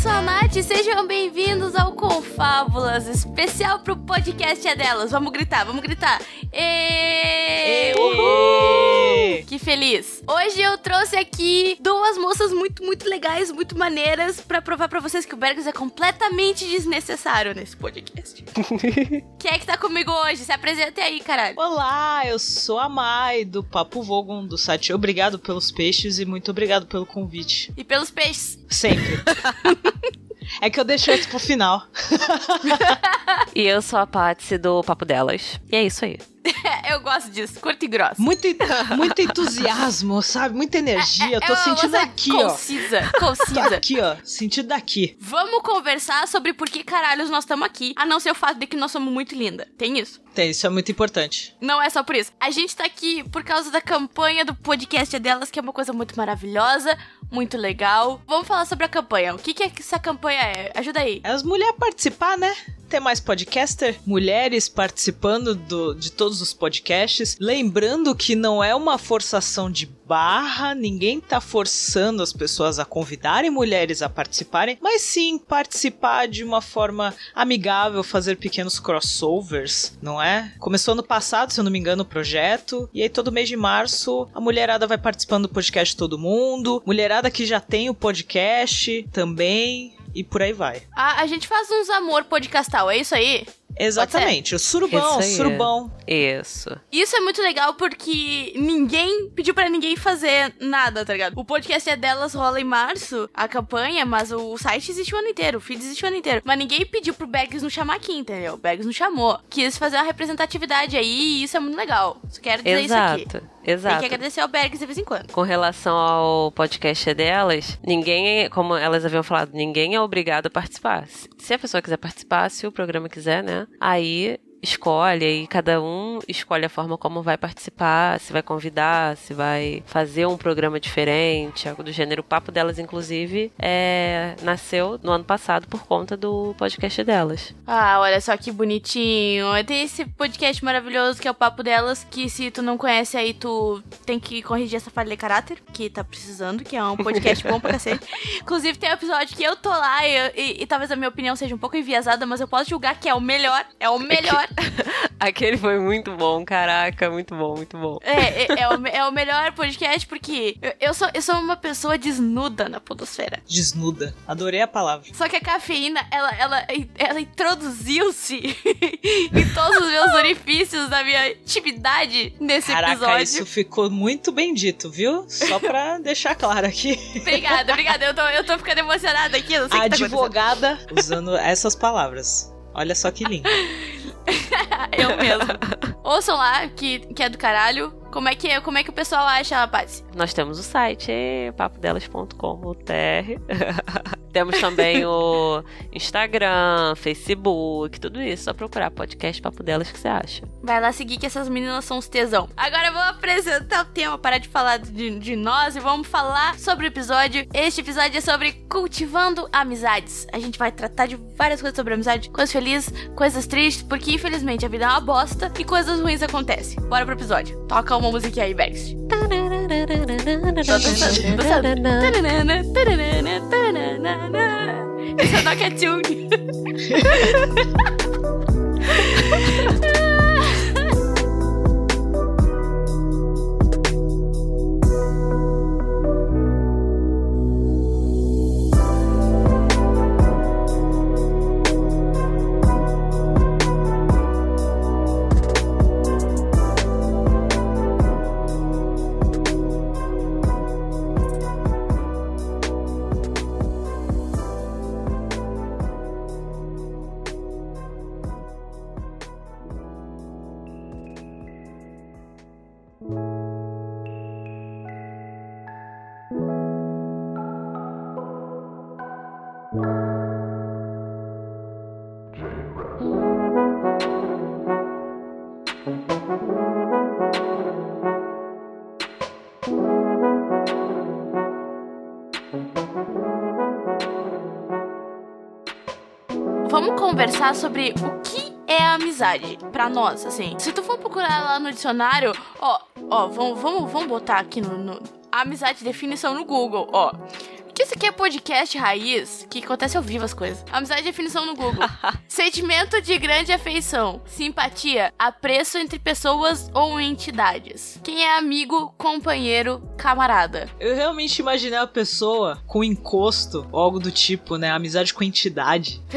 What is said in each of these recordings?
sou a Nath e sejam bem-vindos ao Confábulas, especial pro podcast é delas. Vamos gritar, vamos gritar. E... Uhul! Feliz. Hoje eu trouxe aqui duas moças muito, muito legais, muito maneiras pra provar pra vocês que o Bergs é completamente desnecessário nesse podcast. Quem é que tá comigo hoje? Se apresente aí, caralho. Olá, eu sou a Mai do Papo Vogon do site Obrigado pelos Peixes e muito obrigado pelo convite. E pelos peixes. Sempre. É que eu deixei isso pro final. e eu sou a Patsy do Papo Delas. E é isso aí. Eu gosto disso, curto e grosso. Muito, muito entusiasmo, sabe? Muita energia. É, é, tô sentindo aqui, concisa, ó. Concisa, Tô aqui, ó. Sentindo daqui. Vamos conversar sobre por que caralhos nós estamos aqui, a não ser o fato de que nós somos muito linda. Tem isso? Tem, isso é muito importante. Não é só por isso. A gente tá aqui por causa da campanha do podcast delas, que é uma coisa muito maravilhosa, muito legal. Vamos falar sobre a campanha. O que, que essa campanha é? Ajuda aí. É as mulheres participar, né? Ter mais podcaster, mulheres participando do, de todos os podcasts. Lembrando que não é uma forçação de barra, ninguém tá forçando as pessoas a convidarem mulheres a participarem, mas sim participar de uma forma amigável, fazer pequenos crossovers, não é? Começou no passado, se eu não me engano, o projeto, e aí todo mês de março a mulherada vai participando do podcast Todo Mundo, mulherada que já tem o podcast também, e por aí vai. A, a gente faz uns amor podcastal, é isso aí? Exatamente, o surubão, Isso surubão. Isso. Isso é muito legal porque ninguém pediu para ninguém fazer nada, tá ligado? O podcast é delas, rola em março, a campanha, mas o site existe o ano inteiro, o feed existe o ano inteiro. Mas ninguém pediu pro Bags não chamar aqui, entendeu? O Bags não chamou. Quis fazer uma representatividade aí e isso é muito legal. Só quero dizer Exato. isso aqui. Exato. Tem que agradecer ao Bergs de vez em quando. Com relação ao podcast delas, ninguém, como elas haviam falado, ninguém é obrigado a participar. Se a pessoa quiser participar, se o programa quiser, né? Aí escolhe e cada um escolhe a forma como vai participar, se vai convidar, se vai fazer um programa diferente, algo do gênero. O papo delas, inclusive, é, nasceu no ano passado por conta do podcast delas. Ah, olha só que bonitinho. Tem esse podcast maravilhoso que é o papo delas, que se tu não conhece aí, tu tem que corrigir essa falha de caráter, que tá precisando, que é um podcast bom pra cacete. Inclusive, tem um episódio que eu tô lá e, e, e talvez a minha opinião seja um pouco enviesada, mas eu posso julgar que é o melhor. É o melhor. Aquele foi muito bom, caraca, muito bom, muito bom. É, é, é, o, é o melhor podcast porque eu, eu, sou, eu sou uma pessoa desnuda na podosfera. Desnuda. Adorei a palavra. Só que a cafeína, ela, ela, ela introduziu-se em todos os meus orifícios da minha intimidade nesse Caraca, episódio. isso ficou muito bem dito, viu? Só pra deixar claro aqui. obrigada, obrigada. Eu tô, eu tô ficando emocionada aqui. Não sei a que tá advogada usando essas palavras. Olha só que lindo. eu mesmo. Ouçam lá, que, que é do caralho. Como é que, como é que o pessoal acha, Patsy? Nós temos o site, papodelas.com.br. temos também o Instagram, Facebook, tudo isso. Só procurar podcast Papo Delas que você acha. Vai lá seguir que essas meninas são os tesão. Agora eu vou apresentar o tema, parar de falar de, de nós e vamos falar sobre o episódio. Este episódio é sobre cultivando amizades. A gente vai tratar de várias coisas sobre amizade, coisas felizes, coisas tristes, porque infelizmente a vida é uma bosta e coisas ruins acontecem. Bora pro episódio. Toca uma musiquinha aí, Bex. Esse é Nokia Tune. Conversar sobre o que é amizade para nós, assim. Se tu for procurar lá no dicionário, ó, ó, vamos, vamos, vamos botar aqui no, no amizade definição no Google, ó. Isso aqui é podcast raiz, que acontece ao vivo as coisas. Amizade é definição no Google. Sentimento de grande afeição, simpatia, apreço entre pessoas ou entidades. Quem é amigo, companheiro, camarada. Eu realmente imaginei a pessoa com encosto, ou algo do tipo, né? Amizade com entidade.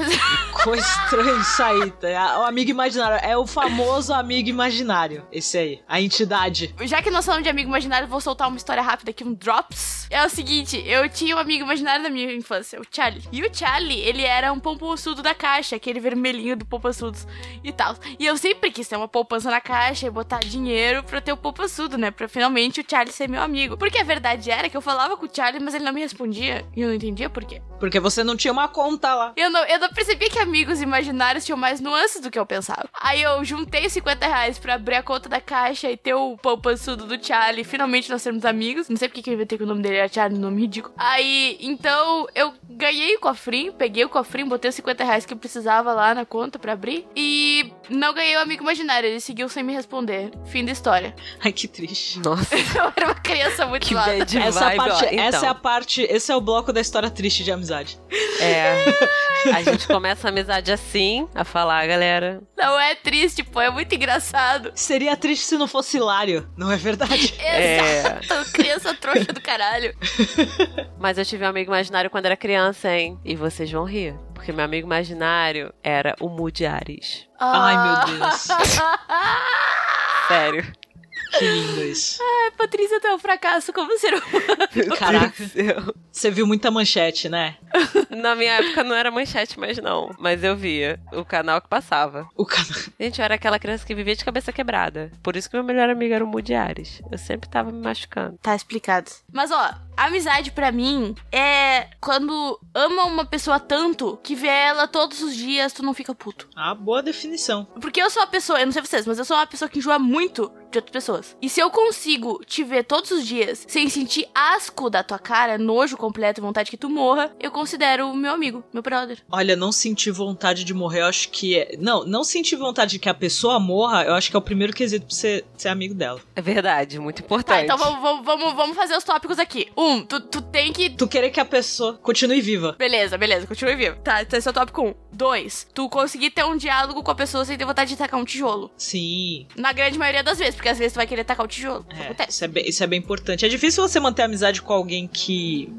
Ficou estranho isso aí. Tá? O amigo imaginário. É o famoso amigo imaginário. Esse aí. A entidade. Já que nós falamos de amigo imaginário, vou soltar uma história rápida aqui, um drops. É o seguinte, eu tinha um amigo imaginário da minha infância, o Charlie. E o Charlie, ele era um pomponçudo da caixa, aquele vermelhinho do pomponçudos e tal. E eu sempre quis ter uma poupança na caixa e botar dinheiro pra ter o poupançudo, né? Pra finalmente o Charlie ser meu amigo. Porque a verdade era que eu falava com o Charlie, mas ele não me respondia. E eu não entendia por quê. Porque você não tinha uma conta lá. Eu não, eu não percebi que amigos imaginários tinham mais nuances do que eu pensava. Aí eu juntei 50 reais pra abrir a conta da caixa e ter o poupançudo do Charlie. Finalmente nós sermos amigos. Não sei porque que eu inventei que o nome dele era Charlie, nome ridículo. Aí, então, eu ganhei o cofrinho, peguei o cofrinho, botei os 50 reais que eu precisava lá na conta pra abrir. E não ganhei o amigo imaginário. Ele seguiu sem me responder. Fim da história. Ai, que triste. Nossa, Eu era uma criança muito que zoada. bad Essa, vibe, parte, ó. Então, essa é a parte. Esse é o bloco da história triste de amizade. é. A gente começa a amizade assim, a falar, galera. Não é triste, pô. É muito engraçado. Seria triste se não fosse hilário, não é verdade? É. Exato. Criança trouxa do caralho. Mas eu tive um amigo imaginário quando era criança, hein? E vocês vão rir. Porque meu amigo imaginário era o Moody Ares. Ai, meu Deus. Sério. Que lindo isso. Ai, Patrícia, tu é um fracasso como ser humano. Caraca, você viu muita manchete, né? Na minha época não era manchete mais não. Mas eu via o canal que passava. O cara. Gente, eu era aquela criança que vivia de cabeça quebrada. Por isso que meu melhor amigo era o Moody Ares. Eu sempre tava me machucando. Tá explicado. Mas ó, amizade pra mim é quando ama uma pessoa tanto que vê ela todos os dias, tu não fica puto. Ah, boa definição. Porque eu sou uma pessoa, eu não sei vocês, mas eu sou uma pessoa que enjoa muito de outras pessoas. E se eu consigo te ver todos os dias sem sentir asco da tua cara, nojo completo, vontade que tu morra, eu considero meu amigo, meu brother. Olha, não sentir vontade de morrer, eu acho que é. Não, não sentir vontade de que a pessoa morra, eu acho que é o primeiro quesito pra você ser amigo dela. É verdade, muito Tá, importante. então vamos, vamos, vamos, vamos fazer os tópicos aqui. Um, tu, tu tem que Tu querer que a pessoa continue viva. Beleza, beleza, continue vivo. Tá, então esse é o tópico 1. 2. Tu conseguir ter um diálogo com a pessoa sem ter vontade de tacar um tijolo. Sim. Na grande maioria das vezes, porque às vezes tu vai querer tacar o tijolo. Isso É, acontece. isso é, bem, isso é bem importante. É difícil você manter amizade com alguém que.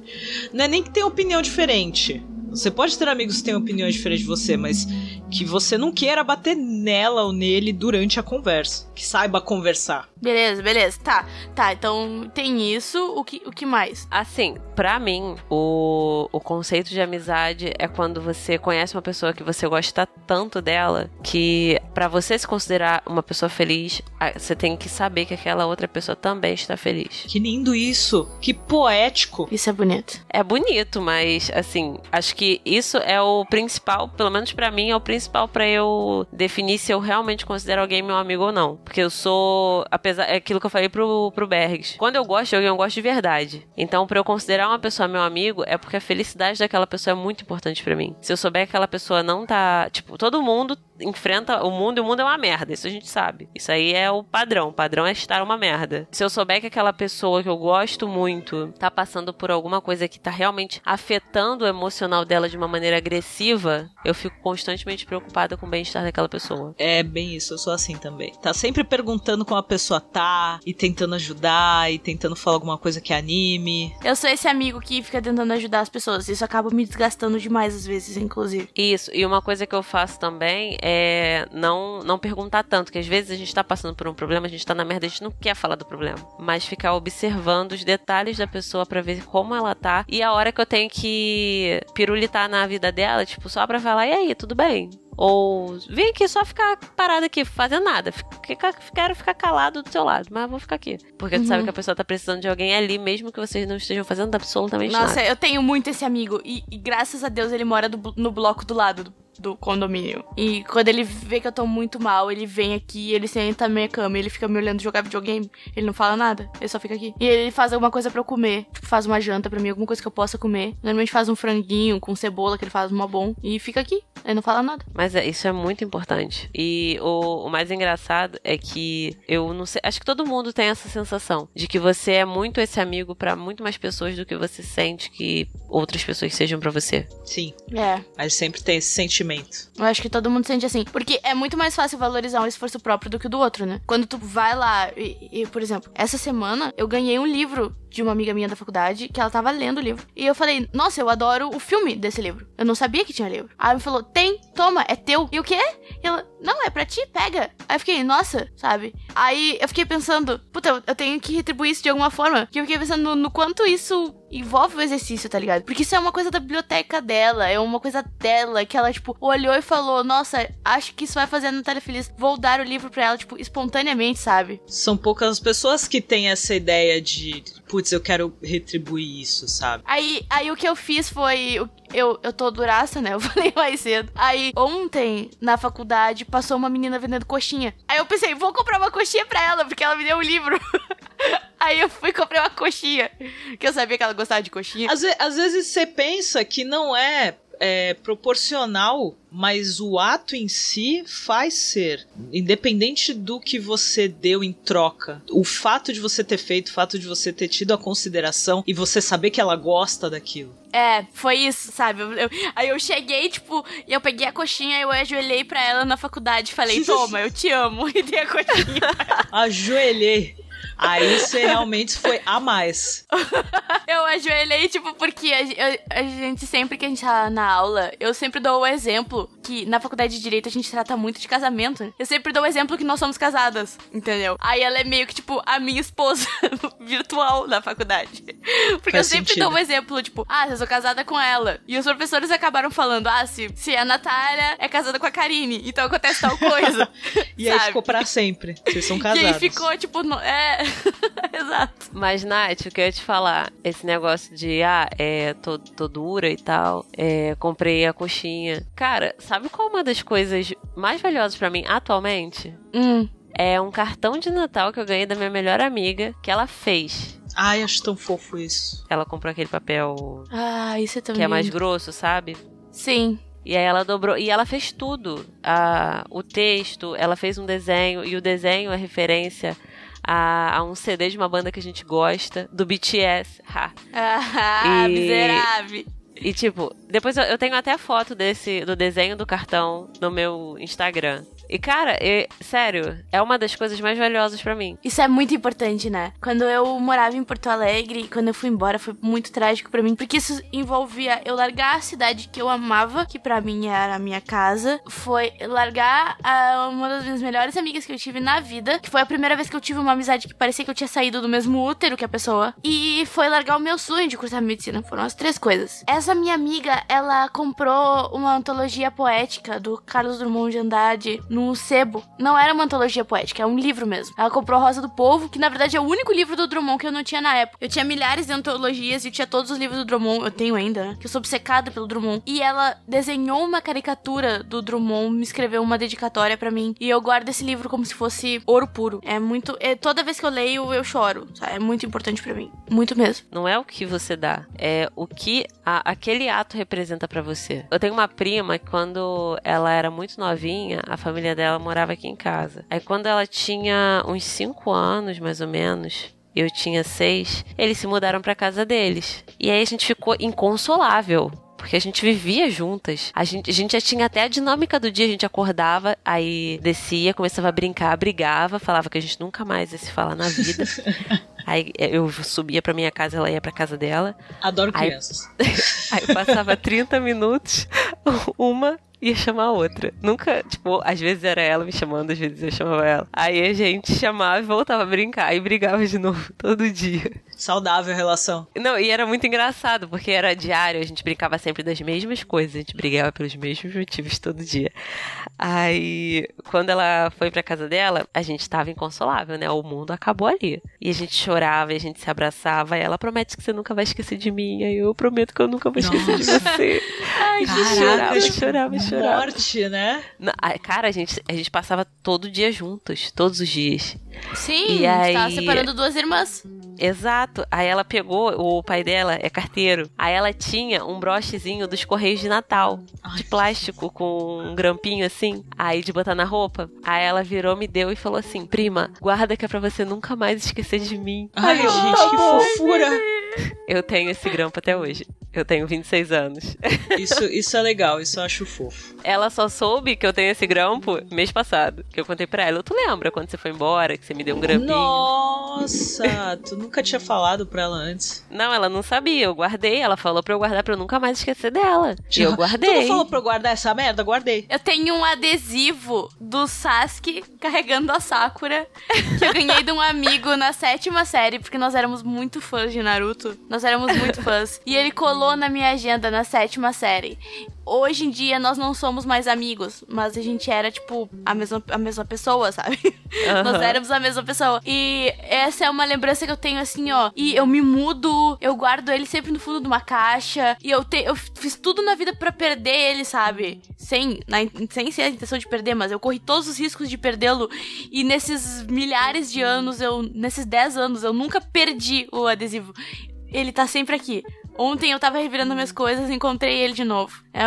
Não é nem que tem opinião diferente. Você pode ter amigos que têm opiniões diferentes de você, mas que você não queira bater nela ou nele durante a conversa. Que saiba conversar. Beleza, beleza. Tá, tá. Então tem isso. O que, o que mais? Assim, pra mim, o, o conceito de amizade é quando você conhece uma pessoa que você gosta tanto dela que pra você se considerar uma pessoa feliz, você tem que saber que aquela outra pessoa também está feliz. Que lindo isso! Que poético! Isso é bonito. É bonito, mas assim, acho que isso é o principal, pelo menos pra mim, é o principal pra eu definir se eu realmente considero alguém meu amigo ou não. Porque eu sou, apesar, é aquilo que eu falei pro, pro Bergs. Quando eu gosto de alguém, eu gosto de verdade. Então, pra eu considerar uma pessoa meu amigo, é porque a felicidade daquela pessoa é muito importante pra mim. Se eu souber que aquela pessoa não tá, tipo, todo mundo enfrenta o mundo e o mundo é uma merda, isso a gente sabe. Isso aí é o padrão, o padrão é estar uma merda. Se eu souber que aquela pessoa que eu gosto muito tá passando por alguma coisa que tá realmente afetando o emocional dela de uma maneira agressiva, eu fico constantemente preocupada com o bem-estar daquela pessoa. É bem isso, eu sou assim também. Tá sempre perguntando como a pessoa tá, e tentando ajudar, e tentando falar alguma coisa que anime. Eu sou esse amigo que fica tentando ajudar as pessoas. Isso acaba me desgastando demais às vezes, inclusive. Isso, e uma coisa que eu faço também é não, não perguntar tanto, que às vezes a gente tá passando por um problema, a gente tá na merda, a gente não quer falar do problema, mas ficar observando os detalhes da pessoa pra ver como ela tá e a hora que eu tenho que pirulitar na vida dela, tipo, só pra falar, e aí, tudo bem? Ou vem aqui só ficar parado aqui, fazendo nada. Fica, quero ficar calado do seu lado, mas vou ficar aqui. Porque tu sabe que a pessoa tá precisando de alguém ali, mesmo que vocês não estejam fazendo absolutamente Nossa, nada. eu tenho muito esse amigo. E, e graças a Deus ele mora do- no bloco do lado. Do condomínio. E quando ele vê que eu tô muito mal, ele vem aqui, ele senta na minha cama, ele fica me olhando jogar videogame. Ele não fala nada, ele só fica aqui. E ele faz alguma coisa para eu comer. Tipo, faz uma janta para mim, alguma coisa que eu possa comer. Normalmente faz um franguinho com cebola que ele faz uma bom. E fica aqui. Ele não fala nada. Mas é, isso é muito importante. E o, o mais engraçado é que eu não sei. Acho que todo mundo tem essa sensação de que você é muito esse amigo para muito mais pessoas do que você sente que outras pessoas sejam para você. Sim. É. Mas sempre tem esse sentimento. Eu acho que todo mundo sente assim. Porque é muito mais fácil valorizar um esforço próprio do que o do outro, né? Quando tu vai lá e, e, por exemplo, essa semana eu ganhei um livro de uma amiga minha da faculdade que ela tava lendo o livro. E eu falei, nossa, eu adoro o filme desse livro. Eu não sabia que tinha livro. Aí ela me falou, tem, toma, é teu. E o quê? Ela, não, é pra ti, pega. Aí eu fiquei, nossa, sabe? Aí eu fiquei pensando, puta, eu tenho que retribuir isso de alguma forma. Que eu fiquei pensando no, no quanto isso envolve o exercício, tá ligado? Porque isso é uma coisa da biblioteca dela, é uma coisa dela, que ela, tipo, olhou e falou, nossa, acho que isso vai fazer a Natália feliz. Vou dar o livro pra ela, tipo, espontaneamente, sabe? São poucas as pessoas que têm essa ideia de putz, eu quero retribuir isso, sabe? Aí, aí o que eu fiz foi. Eu, eu tô duraça, né? Eu falei mais cedo. Aí, ontem, na faculdade, passou uma menina vendendo coxinha. Aí eu pensei, vou comprar uma coxinha pra ela, porque ela me deu um livro. Aí eu fui comprar uma coxinha. Que eu sabia que ela gostava de coxinha. Às, às vezes você pensa que não é é, proporcional, mas o ato em si faz ser. Independente do que você deu em troca. O fato de você ter feito, o fato de você ter tido a consideração e você saber que ela gosta daquilo. É, foi isso, sabe? Eu, eu, aí eu cheguei, tipo, e eu peguei a coxinha, eu ajoelhei pra ela na faculdade e falei, toma, eu te amo, e dei a coxinha. Ajoelhei. Aí você realmente foi a mais. eu ajoelhei, tipo, porque a, a, gente sempre que a gente tá na aula, eu sempre dou o exemplo que na faculdade de Direito a gente trata muito de casamento. Eu sempre dou o exemplo que nós somos casadas, entendeu? Aí ela é meio que, tipo, a minha esposa virtual na faculdade. Porque Faz eu sempre sentido. dou o exemplo, tipo, ah, eu sou casada com ela. E os professores acabaram falando, ah, se, se a Natália é casada com a Karine, então acontece tal coisa. e aí ficou pra sempre. Vocês são casados. E aí ficou, tipo, no, é. Exato. Mas, Nath, o que eu ia te falar, esse negócio de, ah, é, tô, tô dura e tal, é, comprei a coxinha. Cara, sabe qual é uma das coisas mais valiosas para mim atualmente? Hum. É um cartão de Natal que eu ganhei da minha melhor amiga, que ela fez. Ai, acho tão fofo isso. Ela comprou aquele papel. Ah, isso é também. Que é mais grosso, sabe? Sim. E aí ela dobrou. E ela fez tudo. Ah, o texto, ela fez um desenho. E o desenho é referência a, a, um CD de uma banda que a gente gosta, do BTS. Ha. Ah, e, miserável. E tipo, depois eu, eu tenho até foto desse do desenho do cartão no meu Instagram. E, cara, eu, sério, é uma das coisas mais valiosas para mim. Isso é muito importante, né? Quando eu morava em Porto Alegre, quando eu fui embora, foi muito trágico para mim, porque isso envolvia eu largar a cidade que eu amava, que para mim era a minha casa, foi largar a, uma das minhas melhores amigas que eu tive na vida, que foi a primeira vez que eu tive uma amizade que parecia que eu tinha saído do mesmo útero que a pessoa, e foi largar o meu sonho de cursar medicina. Foram as três coisas. Essa minha amiga, ela comprou uma antologia poética do Carlos Drummond de Andrade no sebo. Não era uma antologia poética, é um livro mesmo. Ela comprou Rosa do Povo, que na verdade é o único livro do Drummond que eu não tinha na época. Eu tinha milhares de antologias e tinha todos os livros do Drummond, eu tenho ainda, né? Que eu sou obcecada pelo Drummond. E ela desenhou uma caricatura do Drummond, me escreveu uma dedicatória para mim. E eu guardo esse livro como se fosse ouro puro. É muito. É, toda vez que eu leio, eu choro. É muito importante para mim. Muito mesmo. Não é o que você dá, é o que a, aquele ato representa para você. Eu tenho uma prima que quando ela era muito novinha, a família família dela morava aqui em casa. Aí quando ela tinha uns 5 anos, mais ou menos, eu tinha seis, eles se mudaram para casa deles. E aí a gente ficou inconsolável. Porque a gente vivia juntas. A gente, a gente já tinha até a dinâmica do dia. A gente acordava, aí descia, começava a brincar, brigava, falava que a gente nunca mais ia se falar na vida. Aí eu subia pra minha casa, ela ia pra casa dela. Adoro crianças. Aí, aí passava 30 minutos, uma ia chamar a outra. Nunca, tipo, às vezes era ela me chamando, às vezes eu chamava ela. Aí a gente chamava e voltava a brincar e brigava de novo todo dia. Saudável a relação. Não, e era muito engraçado, porque era diário, a gente brincava sempre das mesmas coisas, a gente brigava pelos mesmos motivos todo dia. Aí, quando ela foi pra casa dela, a gente tava inconsolável, né? O mundo acabou ali. E a gente chorava, e a gente se abraçava, e ela promete que você nunca vai esquecer de mim, aí eu prometo que eu nunca vou esquecer Nossa. de você. Ai, a gente Caraca, chorava, tipo, chorava, chorava. Morte, né? Não, ai, Cara, a gente, a gente passava todo dia juntos, todos os dias. Sim, E a gente tava aí- separando duas irmãs. Exato. Aí ela pegou, o pai dela é carteiro. Aí ela tinha um brochezinho dos Correios de Natal, Ai, de plástico, com um grampinho assim, aí de botar na roupa. Aí ela virou, me deu e falou assim: prima, guarda que é pra você nunca mais esquecer de mim. Ai, eu, gente, "Tá que bom." fofura. Eu tenho esse grampo até hoje. Eu tenho 26 anos. Isso, isso é legal, isso eu acho fofo. Ela só soube que eu tenho esse grampo mês passado. Que eu contei pra ela. Tu lembra quando você foi embora, que você me deu um grampinho? Nossa, tu nunca tinha falado pra ela antes. Não, ela não sabia. Eu guardei. Ela falou pra eu guardar pra eu nunca mais esquecer dela. E eu Tu guardei. não falou pra eu guardar essa merda? Guardei. Eu tenho um adesivo do Sasuke carregando a Sakura que eu ganhei de um amigo na sétima série, porque nós éramos muito fãs de Naruto. Nós éramos muito fãs. E ele colou na minha agenda na sétima série. Hoje em dia nós não somos mais amigos, mas a gente era, tipo, a mesma, a mesma pessoa, sabe? Nós Aham. éramos a mesma pessoa. E essa é uma lembrança que eu tenho assim, ó. E eu me mudo, eu guardo ele sempre no fundo de uma caixa. E eu, te, eu fiz tudo na vida pra perder ele, sabe? Sem, na, sem ser a intenção de perder, mas eu corri todos os riscos de perdê-lo. E nesses milhares de anos, eu. Nesses 10 anos, eu nunca perdi o adesivo. Ele tá sempre aqui. Ontem eu tava revirando minhas coisas e encontrei ele de novo. É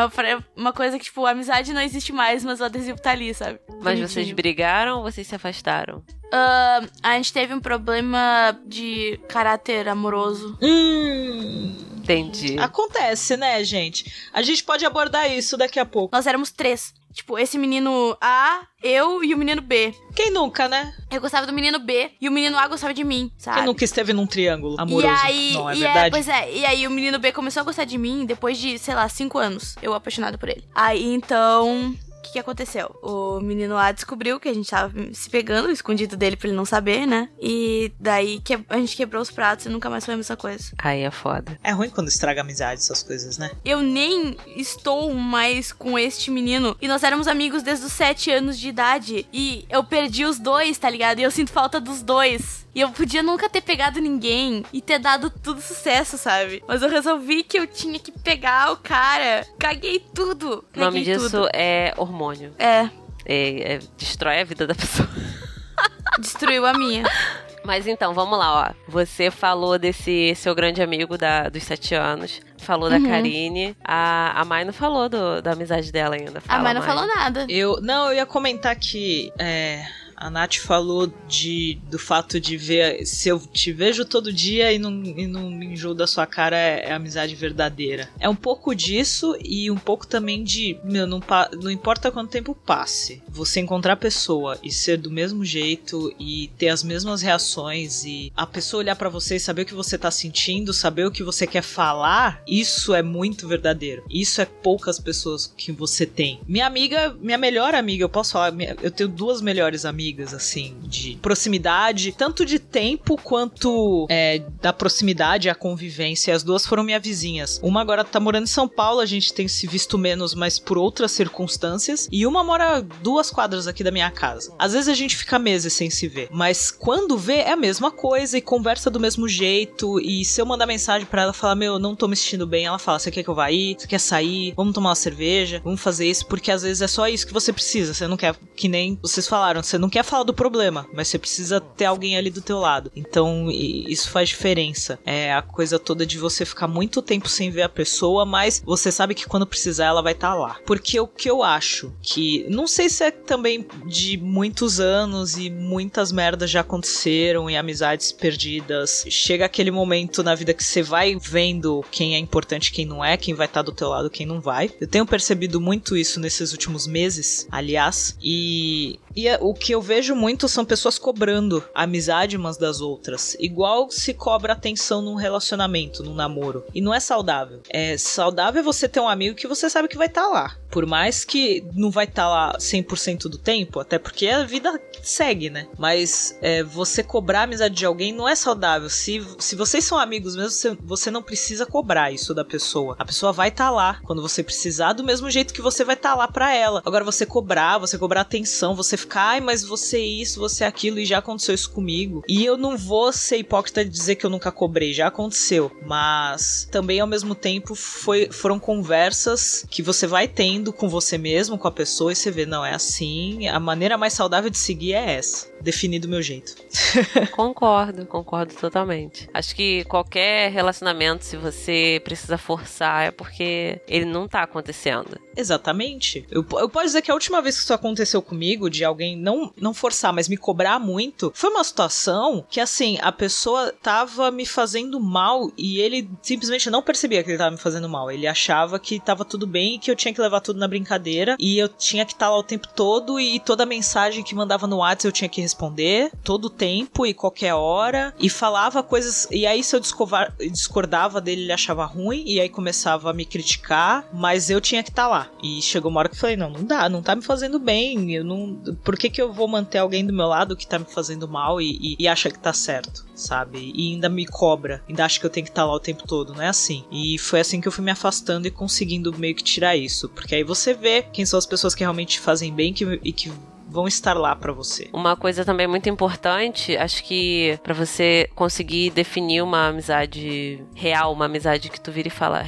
uma- coisa que, tipo, a amizade não existe mais, mas o adesivo tá ali, sabe? Mas Bonitinho. vocês brigaram ou vocês se afastaram? Ah, a gente teve um problema de caráter amoroso. Hum. Entendi. Acontece, né, gente? A gente pode abordar isso daqui a pouco. Nós éramos três. Tipo, esse menino A, eu e o menino B. Quem nunca, né? Eu gostava do menino B e o menino A gostava de mim, sabe? Quem nunca esteve num triângulo amoroso? E aí, não é e verdade? pois é, e aí o menino B começou a gostar de mim depois de, sei lá, cinco anos. Eu apaixonado por ele. Aí então. O que, que aconteceu? O menino A descobriu que a gente tava se pegando, escondido dele pra ele não saber, né? E daí que, a gente quebrou os pratos e nunca mais foi a mesma coisa. Aí é foda. É ruim quando estraga amizade, essas coisas, né? Eu nem estou mais com este menino. E nós éramos amigos desde os sete anos de idade. E eu perdi os dois, tá ligado? E eu sinto falta dos dois. E eu podia nunca ter pegado ninguém e ter dado tudo sucesso, sabe? Mas eu resolvi que eu tinha que pegar o cara. Caguei tudo. O nome Caguei disso tudo. é hormônio. É, É, é- destrói a vida da pessoa. destruiu a minha. Mas então, vamos lá, ó. Você falou desse seu grande amigo da, dos sete anos. Falou da Uhum. Karine. A, a Mai não falou do- da amizade dela ainda. A Fala, mãe não Mai. falou nada. Eu. Não, eu ia comentar que. É, a Nath falou de, do fato de ver. Se eu te vejo todo dia e não, e não me enjoo da sua cara, é, é amizade verdadeira. É um pouco disso e um pouco também de. Meu, não, não importa quanto tempo passe. Você encontrar a pessoa e ser do mesmo jeito e ter as mesmas reações e a pessoa olhar pra você e saber o que você tá sentindo, saber o que você quer falar, isso é muito verdadeiro. Isso é poucas pessoas que você tem. Minha amiga, minha melhor amiga, eu posso falar, eu tenho duas melhores amigas, assim, de proximidade, tanto de tempo quanto é, da proximidade, a convivência. As duas foram minhas vizinhas. Uma agora tá morando em São Paulo, a gente tem se visto menos, mas por outras circunstâncias. E uma mora duas quadras aqui da minha casa. Às vezes a gente fica meses sem se ver, mas quando vê é a mesma coisa e conversa do mesmo jeito. E se eu mandar mensagem pra ela falar, meu, eu não tô me sentindo bem, ela fala, você quer que eu vá aí? Você quer sair? Vamos tomar uma cerveja? Vamos fazer isso? Porque às vezes é só isso que você precisa. Você não quer, que nem vocês falaram, você não quer falar do problema, mas você precisa ter alguém ali do teu lado. Então isso faz diferença. É a coisa toda de você ficar muito tempo sem ver a pessoa, mas você sabe que quando precisar ela vai estar lá. Porque o que eu acho que não sei se é também de muitos anos e muitas merdas já aconteceram e amizades perdidas. Chega aquele momento na vida que você vai vendo quem é importante, quem não é, quem vai estar do teu lado, quem não vai. Eu tenho percebido muito isso nesses últimos meses, aliás, e e é- o que eu vejo muito são pessoas cobrando amizade umas das outras. Igual se cobra atenção num relacionamento, num namoro. E não é saudável. É saudável você ter um amigo que você sabe que vai estar lá. Por mais que não vai estar tá lá 100% do tempo, até porque a vida segue, né? Mas é, você cobrar a amizade de alguém não é saudável. Se, se vocês são amigos mesmo, você, não precisa cobrar isso da pessoa. A pessoa vai estar tá lá quando você precisar, do mesmo jeito que você vai estar tá lá para ela. Agora, você cobrar, você cobrar atenção, você ficar, ai, mas você isso, você aquilo, e já aconteceu isso comigo. E eu não vou ser hipócrita de dizer que eu nunca cobrei, já aconteceu. Mas também, ao mesmo tempo, foi, foram conversas que você vai tendo com você mesmo, com a pessoa, e você vê, não, é assim. A maneira mais saudável de seguir é essa. Definir do meu jeito. concordo, concordo totalmente. Acho que qualquer relacionamento, se você precisa forçar, é porque ele não tá acontecendo. Exatamente. Eu, eu posso dizer que a última vez que isso aconteceu comigo, de alguém não, não forçar, mas me cobrar muito, foi uma situação que, assim, a pessoa tava me fazendo mal e ele simplesmente não percebia que ele tava me fazendo mal. Ele achava que tava tudo bem e que eu tinha que levar tudo na brincadeira e eu tinha que estar tá lá o tempo todo e toda mensagem que mandava no WhatsApp eu tinha que responder todo o tempo e qualquer hora e falava coisas. E aí, se eu discordava dele, ele achava ruim e aí começava a me criticar, mas eu tinha que estar tá E chegou uma hora que eu falei: não, não dá, não tá me fazendo bem. Eu não, por que, que eu vou manter alguém do meu lado que tá me fazendo mal e, e, e acha que tá certo, sabe? E ainda me cobra, ainda acha que eu tenho que estar tá lá o tempo todo, não é assim. E foi assim que eu fui me afastando e conseguindo meio que tirar isso. Porque aí você vê quem são as pessoas que realmente fazem bem que, e que vão estar lá para você. Uma coisa também muito importante, acho que para você conseguir definir uma amizade real, uma amizade que tu vira e fala,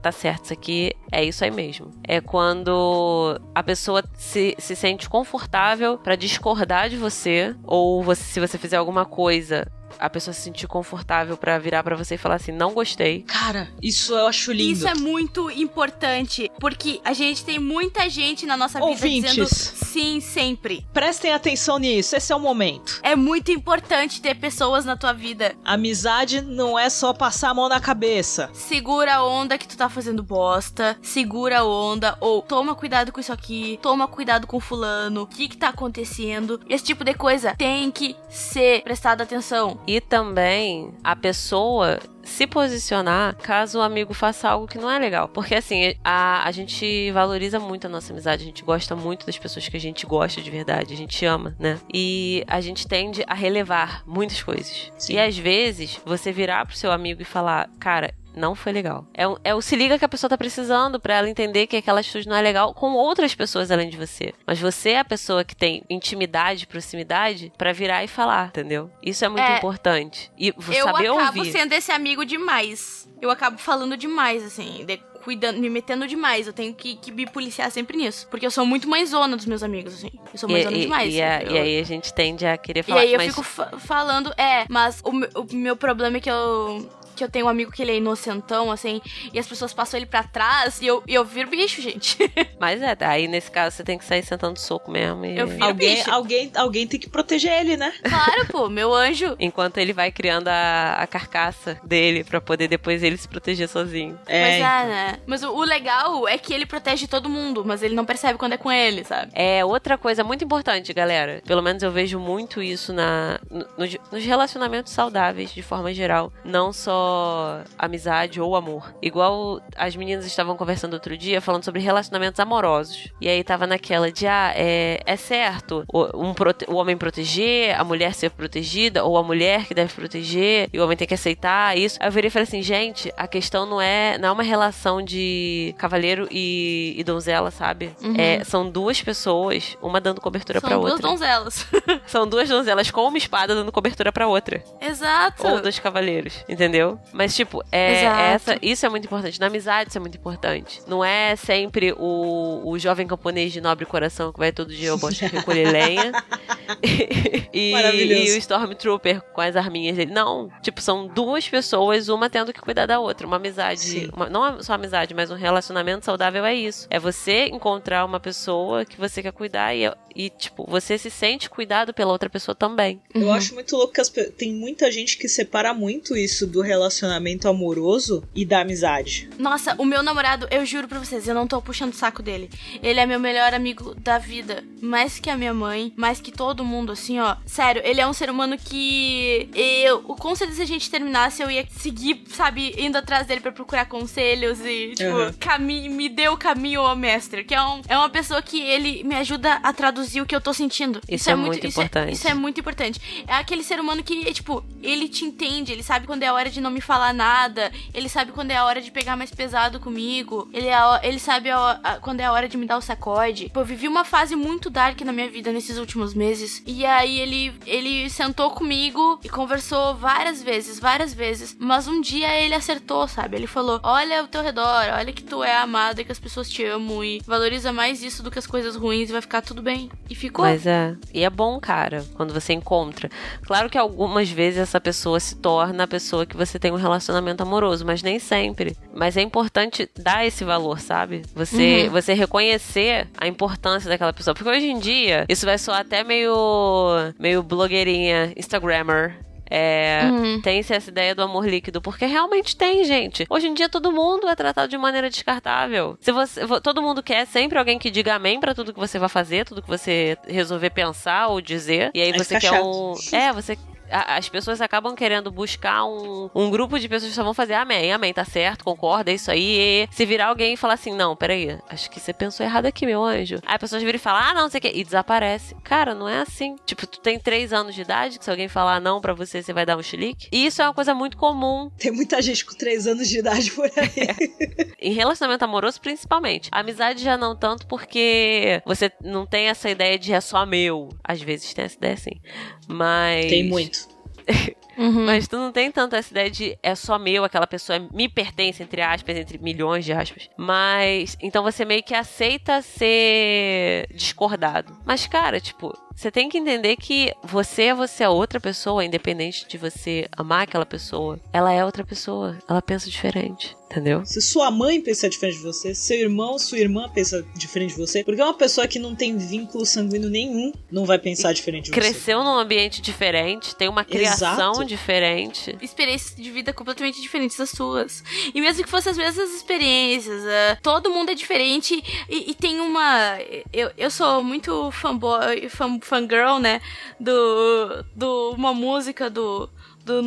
tá certo, isso aqui é isso aí mesmo. É quando a pessoa se, se sente confortável para discordar de você, ou você, se você fizer alguma coisa a pessoa se sentir confortável para virar para você e falar assim: não gostei. Cara, isso eu acho lindo. Isso é muito importante, porque a gente tem muita gente na nossa vida Ouvintes. dizendo sim sempre. Prestem atenção nisso, esse é o momento. É muito importante ter pessoas na tua vida. Amizade não é só passar a mão na cabeça. Segura a onda que tu tá fazendo bosta, segura a onda, ou toma cuidado com isso aqui, toma cuidado com fulano, o que que tá acontecendo. Esse tipo de coisa tem que ser prestado atenção. E também a pessoa se posicionar caso o amigo faça algo que não é legal. Porque assim, a, a gente valoriza muito a nossa amizade, a gente gosta muito das pessoas que a gente gosta de verdade, a gente ama, né? E a gente tende a relevar muitas coisas. Sim. E às vezes, você virar pro seu amigo e falar, cara, não foi legal. É, é o se liga que a pessoa tá precisando para ela entender que aquela atitude não é legal com outras pessoas além de você. Mas você é a pessoa que tem intimidade, proximidade para virar e falar, entendeu? Isso é muito é, importante. E eu saber ouvir. Eu acabo sendo esse amigo demais. Eu acabo falando demais, assim, de, cuidando, me metendo demais. Eu tenho que, que, me policiar sempre nisso. Porque eu sou muito mãezona dos meus amigos, assim. Eu sou mãezona e, demais. E, e, a, eu... e, aí a gente tende a querer falar. E aí eu mas... fico falando, é, mas o, o meu problema é que eu que eu tenho um amigo que ele é inocentão, assim, e as pessoas passam ele para trás e eu, e eu viro bicho, gente. Mas é, aí nesse caso você tem que sair sentando soco mesmo. E... Eu viro alguém, bicho. Alguém, alguém tem que proteger ele, né? Claro, pô, meu anjo. Enquanto ele vai criando a, a carcaça dele para poder depois ele se proteger sozinho. É, mas é, então. né? Mas o, o, legal é que ele protege todo mundo, mas ele não percebe quando é com ele, sabe? É outra coisa muito importante, galera. Pelo menos eu vejo muito isso na, no, nos relacionamentos saudáveis, de forma geral. Não só amizade ou amor. Igual as meninas estavam conversando outro dia, falando sobre relacionamentos amorosos. E aí tava naquela de, ah, é, é certo o, um, o homem proteger, a mulher ser protegida, ou a mulher que deve proteger, e o homem tem que aceitar isso. Aí eu virei e falei assim, gente, a questão não é, não é uma relação de cavaleiro e, e donzela, sabe? Uhum. É, são duas pessoas, uma dando cobertura para outra. São duas donzelas. são duas donzelas com uma espada dando cobertura para outra. Exato. Ou dois cavaleiros, entendeu? Mas, tipo, é, essa, isso é muito importante. Na amizade, isso é muito importante. Não é sempre o, o jovem camponês de nobre coração que vai todo dia ao bosque recolher lenha. e, e, o Stormtrooper com as arminhas dele. Não. Tipo, são duas pessoas, uma tendo que cuidar da outra. Uma amizade. Uma, não é só amizade, mas um relacionamento saudável é isso. É você encontrar uma pessoa que você quer cuidar e, e tipo, você se sente cuidado pela outra pessoa também. Eu uhum. acho muito louco que as, tem muita gente que separa muito isso do relacionamento relacionamento amoroso e da amizade? Nossa, o meu namorado, eu juro pra vocês, eu não tô puxando o saco dele. Ele é meu melhor amigo da vida. Mais que a minha mãe, mais que todo mundo, assim, ó. Sério, ele é um ser humano que eu, com certeza se a gente terminasse, eu ia seguir, sabe, indo atrás dele para procurar conselhos e, tipo, uhum. caminho, me deu o caminho ao mestre. Que é, um, é uma pessoa que ele me ajuda a traduzir o que eu tô sentindo. Isso, isso é, é, muito, muito importante. Isso é, isso é muito importante. É aquele ser humano que, tipo, ele te entende, ele sabe quando é a hora de não me falar nada, ele sabe quando é a hora de pegar mais pesado comigo, ele, é, ele sabe a, a, quando é a hora de me dar o sacode. Tipo, eu vivi uma fase muito dark na minha vida nesses últimos meses, e aí ele, ele sentou comigo e conversou várias vezes, várias vezes, mas um dia ele acertou, sabe? Ele falou: Olha ao teu redor, olha que tu é amado e que as pessoas te amam e valoriza mais isso do que as coisas ruins e vai ficar tudo bem. E ficou. Mas é. E é bom, cara, quando você encontra. Claro que algumas vezes essa pessoa se torna a pessoa que você tem um relacionamento amoroso, mas nem sempre. Mas é importante dar esse valor, sabe? Você, uhum. você reconhecer a importância daquela pessoa. Porque hoje em dia, isso vai soar até meio, meio blogueirinha, Instagrammer. É, uhum. Tem-se essa ideia do amor líquido, porque realmente tem, gente. Hoje em dia todo mundo é tratado de maneira descartável. Se você, todo mundo quer sempre alguém que diga amém para tudo que você vai fazer, tudo que você resolver pensar ou dizer. E aí, aí você quer chato. um. É, você as pessoas acabam querendo buscar um, um grupo de pessoas que só vão fazer amém, amém, tá certo, concorda, é isso aí. E se virar alguém e falar assim, não, peraí, acho que você pensou errado aqui, meu anjo. Aí a pessoa vira e fala, ah, não, sei o que, e desaparece. Cara, não é assim. Tipo, tu tem três anos de idade, que se alguém falar não para você, você vai dar um chilique. E isso é uma coisa muito comum. Tem muita gente com três anos de idade por aí. em relacionamento amoroso, principalmente. A amizade já não tanto porque você não tem essa ideia de é só meu. Às vezes tem essa ideia assim. Mas. Tem muito. Uhum. Mas tu não tem tanto essa ideia de é só meu, aquela pessoa me pertence, entre aspas, entre milhões de aspas. Mas. Então você meio que aceita ser discordado. Mas, cara, tipo, você tem que entender que você é você é outra pessoa, independente de você amar aquela pessoa. Ela é outra pessoa. Ela pensa diferente. Entendeu? Se sua mãe pensa diferente de você, seu irmão, sua irmã pensa diferente de você, porque uma pessoa que não tem vínculo sanguíneo nenhum não vai pensar diferente de Cresceu você. Cresceu num ambiente diferente, tem uma criação Exato. diferente. Experiências de vida completamente diferentes das suas. E mesmo que fossem as mesmas experiências, uh, todo mundo é diferente e, e, tem uma. Eu, eu sou muito fanboy, fan, fangirl, né? Do. do uma música do do,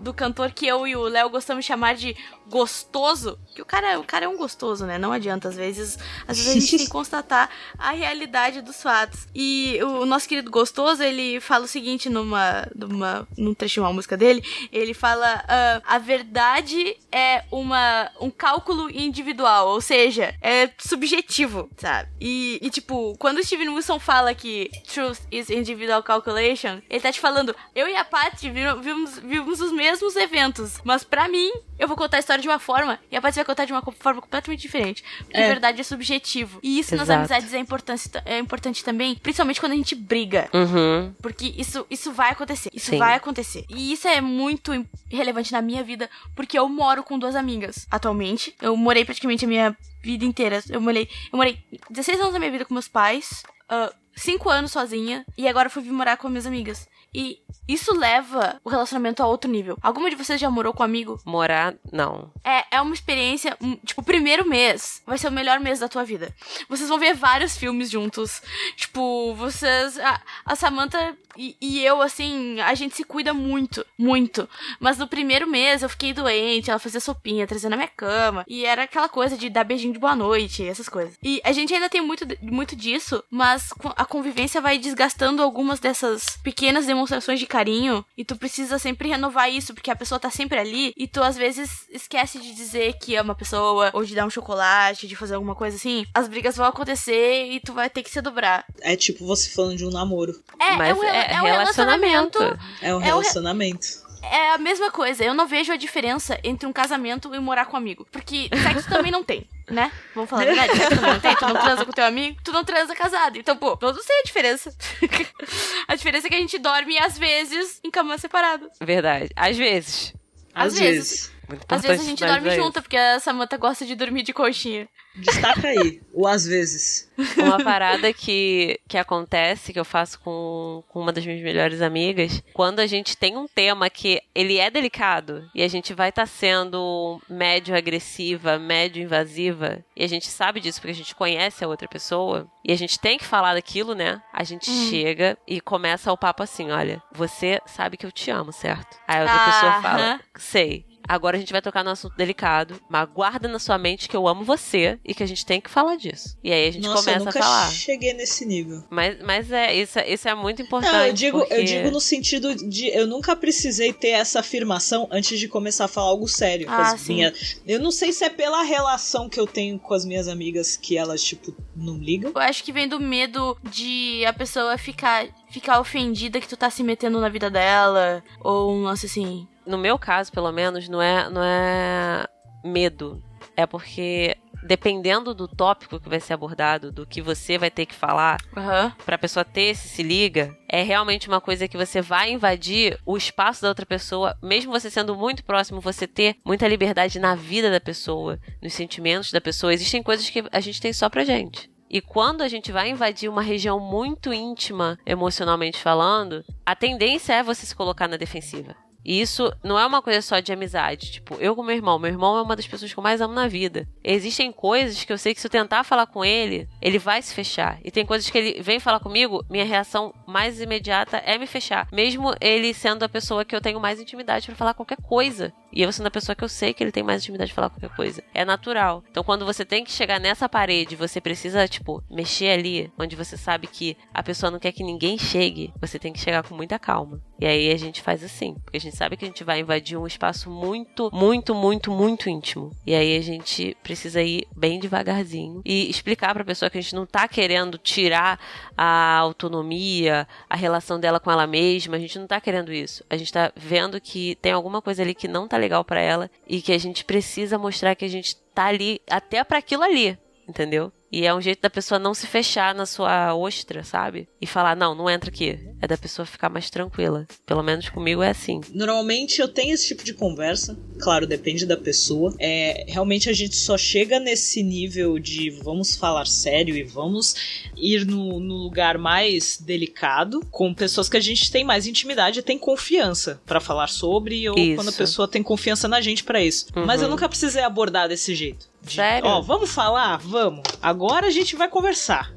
do cantor que eu e o Léo gostamos de chamar de gostoso, que o cara, o cara é um gostoso, né? Não adianta, às vezes, às vezes a gente tem que constatar a realidade dos fatos. E o nosso querido gostoso, ele fala o seguinte numa, numa num trecho de uma música dele, ele fala uh, a verdade é uma um cálculo individual, ou seja, é subjetivo, sabe? E, e tipo, quando o Steven Wilson fala que truth is individual calculation, ele tá te falando, eu e a Paty vimos, vimos os mesmos eventos, mas para mim, eu vou contar a história de uma forma e a Paty vai contar de uma forma completamente diferente. Porque é. verdade é subjetivo. E isso Exato. nas amizades é importante, é importante também, principalmente quando a gente briga. Uhum. Porque isso, isso vai acontecer. Isso Sim. vai acontecer. E isso é muito relevante na minha vida, porque eu moro com duas amigas atualmente. Eu morei praticamente a minha vida inteira. Eu morei, eu morei 16 anos da minha vida com meus pais. Uh, cinco anos sozinha e agora fui vir morar com minhas amigas. E isso leva o relacionamento a outro nível. Alguma de vocês já morou com um amigo? Morar, não. É, é uma experiência, tipo, o primeiro mês vai ser o melhor mês da tua vida. Vocês vão ver vários filmes juntos. Tipo, vocês. A, a Samantha e, e, eu, assim, a gente se cuida muito, muito. Mas no primeiro mês eu fiquei doente, ela fazia sopinha, trazendo na minha cama. E era aquela coisa de dar beijinho de boa noite, essas coisas. E a gente ainda tem muito, muito disso, mas a convivência vai desgastando algumas dessas pequenas demonstrações de carinho. E tu precisa sempre renovar isso, porque a pessoa tá sempre ali. E tu às vezes esquece de dizer que ama a pessoa, ou de dar um chocolate, de fazer alguma coisa assim. As brigas vão acontecer e tu vai ter que se dobrar. É tipo você falando de um namoro. É, mas é um, é, é um relacionamento. É um relacionamento. É a mesma coisa. Eu não vejo a diferença entre um casamento e morar com um amigo. Porque sexo também não tem, né? Vamos falar a verdade. Sexo também não tem. Tu não transa com teu amigo, tu não transa casado. Então, pô, eu não sei a diferença. a diferença é que a gente dorme, às vezes, em cama separada. Verdade. Às vezes. Às, às vezes. vezes. Muito Às vezes a gente dorme isso. junto, porque a Samantha gosta de dormir de coxinha. Destaca aí, o às vezes. Uma parada que, que acontece, que eu faço com, com uma das minhas melhores amigas, quando a gente tem um tema que ele é delicado e a gente vai estar sendo médio agressiva, médio invasiva, e a gente sabe disso porque a gente conhece a outra pessoa, e a gente tem que falar daquilo, né? A gente Hum. chega e começa o papo assim: olha, você sabe que eu te amo, certo? Aí a outra Ah, pessoa fala: sei. Agora a gente vai tocar no assunto delicado, mas guarda na sua mente que eu amo você e que a gente tem que falar disso. E aí a gente Nossa, eu começa nunca a falar. cheguei nesse nível. Mas, mas é, isso, é- isso é muito importante. Não, eu digo, eu porque- digo no sentido de eu nunca precisei ter essa afirmação antes de começar a falar algo sério com Ah, as sim. minhas. Eu não sei se é pela relação que eu tenho com as minhas amigas que elas, tipo, não ligam. Eu acho que vem do medo de a pessoa ficar, ficar ofendida que tu tá se metendo na vida dela. Ou um lance assim. No meu caso, pelo menos, não é, não é medo. É porque, dependendo do tópico que vai ser abordado, do que você vai ter que falar, Aham. pra pessoa ter esse se liga, é realmente uma coisa que você vai invadir o espaço da outra pessoa, mesmo você sendo muito próximo, você ter muita liberdade na vida da pessoa, nos sentimentos da pessoa. Existem coisas que a gente tem só pra gente. E quando a gente vai invadir uma região muito íntima, emocionalmente falando, a tendência é você se colocar na defensiva. E isso não é uma coisa só de amizade. Tipo, eu com meu irmão, meu irmão é uma das pessoas que eu mais amo na vida. Existem coisas que eu sei que se eu tentar falar com ele, ele vai se fechar. E tem coisas que ele vem falar comigo, minha reação mais imediata é me fechar. Mesmo ele sendo a pessoa que eu tenho mais intimidade pra falar qualquer coisa. E eu sendo a pessoa que eu sei que ele tem mais intimidade de falar qualquer coisa. É natural. Então, quando você tem que chegar nessa parede, você precisa, tipo, mexer ali, onde você sabe que a pessoa não quer que ninguém chegue, você tem que chegar com muita calma. E aí a gente faz assim. Porque a gente sabe que a gente vai invadir um espaço muito, muito, muito, muito íntimo. E aí a gente precisa ir bem devagarzinho e explicar pra pessoa que a gente não tá querendo tirar a autonomia, a relação dela com ela mesma. A gente não tá querendo isso. A gente tá vendo que tem alguma coisa ali que não tá legal pra ela e que a gente precisa mostrar que a gente tá ali até pra aquilo ali, entendeu? E é um jeito da pessoa não se fechar na sua ostra, sabe? E falar, não, não entra aqui. É da pessoa ficar mais tranquila. Pelo menos comigo é assim. Normalmente eu tenho esse tipo de conversa, claro, depende da pessoa. É, realmente a gente só chega nesse nível de vamos falar sério e vamos ir no, no lugar mais delicado com pessoas que a gente tem mais intimidade e tem confiança pra falar sobre ou Isso. quando a pessoa tem confiança na gente pra isso. Uhum. Mas eu nunca precisei abordar desse jeito. De, Sério? Ó, vamos falar? Vamos. Agora a gente vai conversar.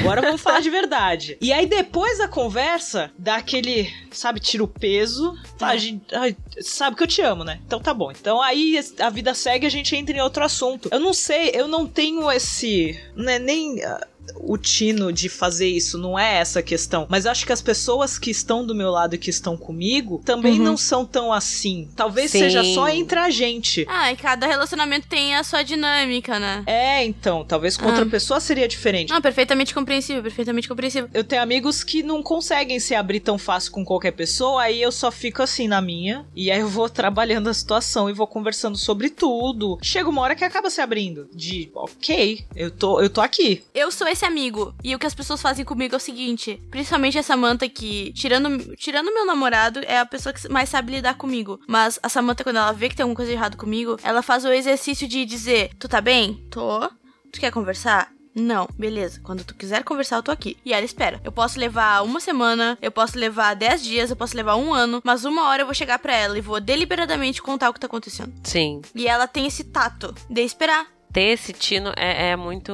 Agora vamos falar de verdade. E aí, depois da conversa, dá aquele, sabe, tira o peso. Tá, a gente, ai, sabe que eu te amo, né? Então tá bom. Então aí a vida segue a gente entra em outro assunto. Eu não sei, eu não tenho esse. Né, nem. ah, o tino de fazer isso, não é essa a questão. Mas acho que as pessoas que estão do meu lado e que estão comigo também Uhum. não são tão assim. Talvez Sim. seja só entre a gente. Ah, e cada relacionamento tem a sua dinâmica, né? É, então, talvez com Ah. outra pessoa seria diferente. Não, perfeitamente compreensível, perfeitamente compreensível. Eu tenho amigos que não conseguem se abrir tão fácil com qualquer pessoa, aí eu só fico assim na minha, e aí eu vou trabalhando a situação e vou conversando sobre tudo. Chega uma hora que acaba se abrindo. De, ok, eu tô, eu tô aqui. Eu sou esse amigo. E o que as pessoas fazem comigo é o seguinte: principalmente a Samantha, que, tirando, tirando meu namorado, é a pessoa que mais sabe lidar comigo. Mas a Samantha, quando ela vê que tem alguma coisa de errado comigo, ela faz o exercício de dizer: Tu tá bem? Tô. Tu quer conversar? Não, beleza. Quando tu quiser conversar, eu tô aqui. E ela espera. Eu posso levar uma semana, eu posso levar dez dias, eu posso levar um ano, mas uma hora eu vou chegar pra ela e vou deliberadamente contar o que tá acontecendo. Sim. E ela tem esse tato de esperar. Ter esse tino é, é muito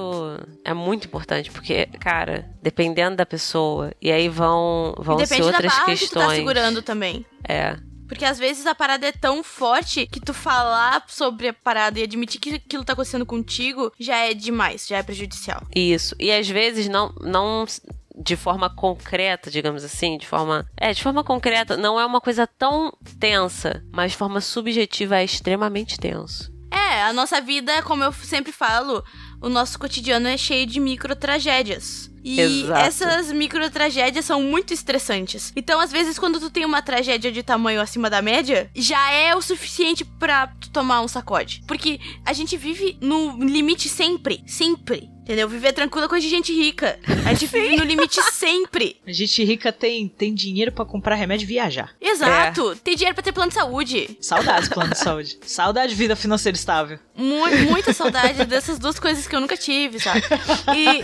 é muito importante, porque, cara, dependendo da pessoa, e aí vão, vão e ser outras questões. que tu tá segurando também. É. Porque às vezes a parada é tão forte que tu falar sobre a parada e admitir que aquilo tá acontecendo contigo já é demais, já é prejudicial. Isso. E às vezes não, não de forma concreta, digamos assim, de forma. É, de forma concreta, não é uma coisa tão tensa, mas de forma subjetiva é extremamente tenso. É, a nossa vida, como eu sempre falo, o nosso cotidiano é cheio de micro tragédias. E Exato. essas micro tragédias são muito estressantes. Então, às vezes, quando tu tem uma tragédia de tamanho acima da média, já é o suficiente pra tu tomar um sacode. Porque a gente vive no limite sempre, sempre. Entendeu? Viver tranquila é coisa de gente rica. A gente vive no limite sempre. A gente rica tem, tem dinheiro para comprar remédio e viajar. Exato. É. Tem dinheiro pra ter plano de saúde. Saudades, plano de saúde. Saudade de vida financeira estável. Muito, muita saudade dessas duas coisas que eu nunca tive, sabe? E.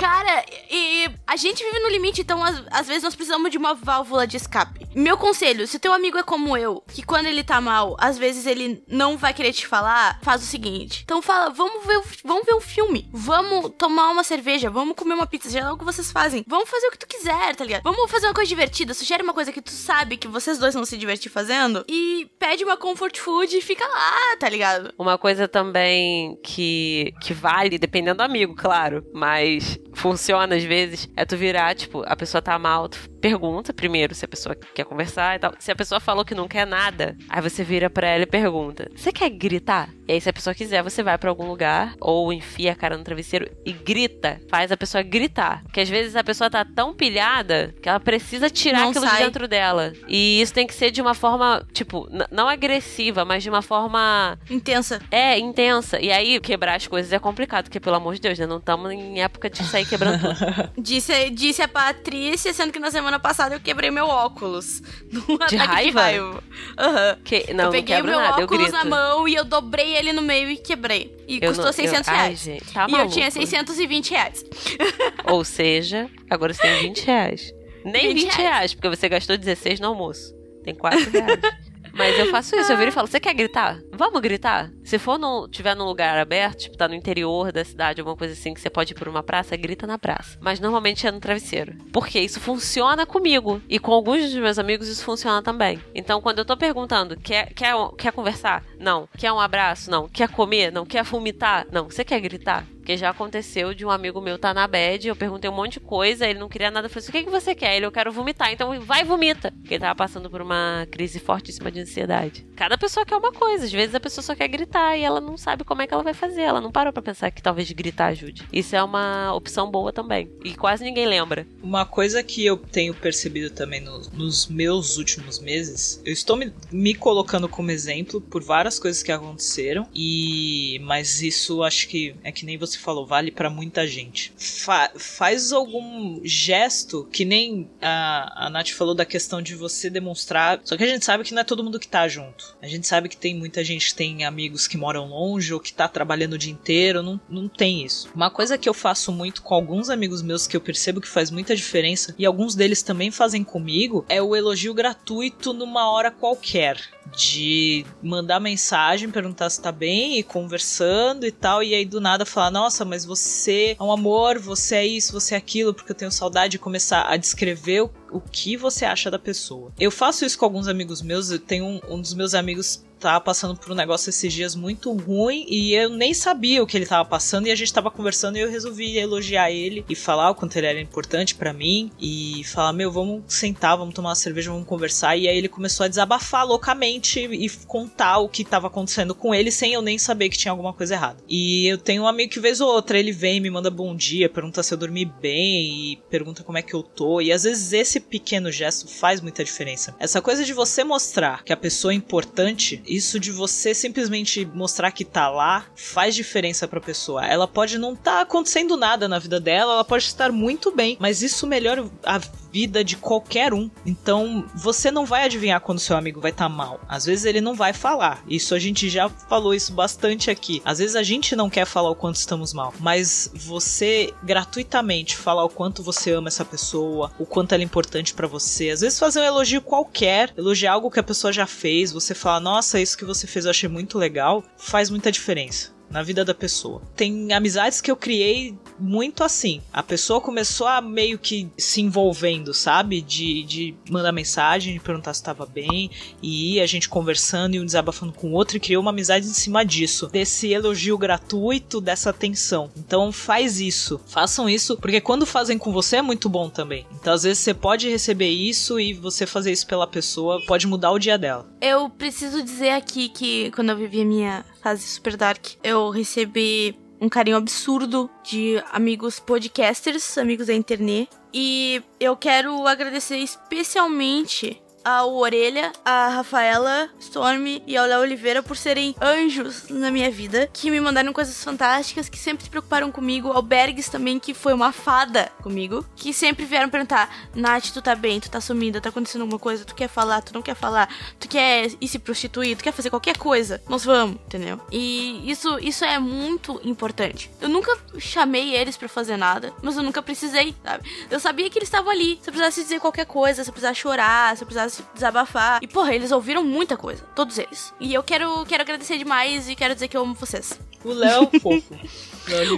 Cara, e a gente vive no limite, então às, às, vezes nós precisamos de uma válvula de escape. Meu conselho, se teu amigo é como eu, que quando ele tá mal, às vezes ele não vai querer te falar, faz o seguinte. Então fala, vamos ver, vamos ver um filme, vamos tomar uma cerveja, vamos comer uma pizza, já é o que vocês fazem. Vamos fazer o que tu quiser, tá ligado? Vamos fazer uma coisa divertida, sugere uma coisa que tu sabe que vocês dois vão se divertir fazendo e pede uma comfort food e fica lá, tá ligado? Uma coisa também que, que vale, dependendo do amigo, claro, mas funciona às vezes, é tu virar, tipo, a pessoa tá mal, tu pergunta primeiro se a pessoa quer conversar e tal. Se a pessoa falou que não quer nada, aí você vira pra ela e pergunta: Você quer gritar? E aí, se a pessoa quiser, você vai para algum lugar ou enfia a cara no travesseiro e grita. Faz a pessoa gritar. Porque às vezes a pessoa tá tão pilhada que ela precisa tirar não aquilo sai. de dentro dela. E isso tem que ser de uma forma, tipo, não agressiva, mas de uma forma. Intensa. É, intensa. E aí, quebrar as coisas é complicado, porque, pelo amor de Deus, né? Não estamos em época de sair quebrando tudo. disse, disse a Patrícia, sendo que na semana passada eu quebrei meu óculos. Num de raiva? De raiva. Uhum. Que, não, eu peguei não o meu nada, óculos na mão e eu dobrei ele no meio e quebrei. E eu custou não, 600 eu, reais. Ai, gente, tá e maluco. eu tinha 620 reais. Ou seja, agora você tem 20 reais. Nem 20, 20 reais. reais, porque você gastou 16 no almoço. Tem 4 reais. Mas eu faço isso, eu viro e falo, você quer gritar? Vamos gritar? Se for no, tiver num lugar aberto, tipo, tá no interior da cidade, alguma coisa assim, que você pode ir por uma praça, grita na praça. Mas normalmente é no travesseiro. Porque isso funciona comigo. E com alguns dos meus amigos isso funciona também. Então, quando eu tô perguntando, quer, quer, quer conversar? Não. Quer um abraço? Não. Quer comer? Não. Quer vomitar? Não. Você quer gritar? Porque já aconteceu de um amigo meu tá na bed, eu perguntei um monte de coisa, ele não queria nada, eu falei assim, o que, que você quer? Ele, eu quero vomitar, então vai vomita. Porque ele tava passando por uma crise fortíssima de ansiedade. Cada pessoa quer uma coisa, às vezes a pessoa só quer gritar e ela não sabe como é que ela vai fazer, ela não parou para pensar que talvez gritar ajude. Isso é uma opção boa também, e quase ninguém lembra. Uma coisa que eu tenho percebido também no, nos meus últimos meses, eu estou me, me colocando como exemplo por várias coisas que aconteceram, e mas isso acho que é que nem você falou, vale para muita gente. Fa faz algum gesto, que nem a, a Nath falou da questão de você demonstrar. Só que a gente sabe que não é todo mundo que tá junto. A gente sabe que tem muita gente que tem amigos que moram longe ou que tá trabalhando o dia inteiro. Não, não tem isso. Uma coisa que eu faço muito com alguns amigos meus que eu percebo que faz muita diferença, e alguns deles também fazem comigo, é o elogio gratuito numa hora qualquer de mandar mensagem, perguntar se tá bem e conversando e tal, e aí do nada falar: Nossa, mas você é um amor, você é isso, você é aquilo, porque eu tenho saudade de começar a descrever o, o que você acha da pessoa. Eu faço isso com alguns amigos meus, eu tenho um, um dos meus amigos tava passando por um negócio esses dias muito ruim e eu nem sabia o que ele tava passando e a gente tava conversando e eu resolvi elogiar ele e falar o quanto ele era importante para mim e falar, meu, vamos sentar, vamos tomar uma cerveja, vamos conversar. E aí ele começou a desabafar loucamente e contar o que tava acontecendo com ele sem eu nem saber que tinha alguma coisa errada. E eu tenho um amigo que vez ou outra ele vem, me manda bom dia, pergunta se eu dormi bem e pergunta como é que eu tô. E às vezes esse pequeno gesto faz muita diferença. Essa coisa de você mostrar que a pessoa é importante isso de você simplesmente mostrar que tá lá faz diferença pra pessoa. Ela pode não tá acontecendo nada na vida dela, ela pode estar muito bem, mas isso melhora a vida de qualquer um. Então, você não vai adivinhar quando seu amigo vai estar tá mal. Às vezes ele não vai falar. Isso a gente já falou isso bastante aqui. Às vezes a gente não quer falar o quanto estamos mal, mas você gratuitamente falar o quanto você ama essa pessoa, o quanto ela é importante para você. Às vezes fazer um elogio qualquer, elogiar algo que a pessoa já fez, você fala: "Nossa, isso que você fez eu achei muito legal", faz muita diferença na vida da pessoa. Tem amizades que eu criei muito assim. A pessoa começou a meio que se envolvendo, sabe? De, de mandar mensagem, de perguntar se estava bem, e a gente conversando e um desabafando com o outro e criou uma amizade em cima disso. Desse elogio gratuito, dessa atenção. Então faz isso. Façam isso, porque quando fazem com você é muito bom também. Então às vezes você pode receber isso e você fazer isso pela pessoa pode mudar o dia dela. Eu preciso dizer aqui que quando eu vivi a minha fase super dark, eu recebi um carinho absurdo de amigos podcasters, amigos da internet. E eu quero agradecer especialmente ao Orelha, a Rafaela Storm e ao Léo Oliveira por serem anjos na minha vida, que me mandaram coisas fantásticas, que sempre se preocuparam comigo. Ao Bergs também, que foi uma fada comigo, que sempre vieram perguntar: Nath, tu tá bem, tu tá sumida, tá acontecendo alguma coisa, tu quer falar, tu não quer falar, tu quer ir se prostituir, tu quer fazer qualquer coisa, nós vamos, entendeu? E isso, isso é muito importante. Eu nunca chamei eles para fazer nada, mas eu nunca precisei, sabe? Eu sabia que eles estavam ali. Se eu precisasse dizer qualquer coisa, se eu precisasse chorar, se eu precisasse desabafar. E, porra, eles ouviram muita coisa. Todos eles. E eu quero, quero agradecer demais e quero dizer que eu amo vocês. O Léo é fofo.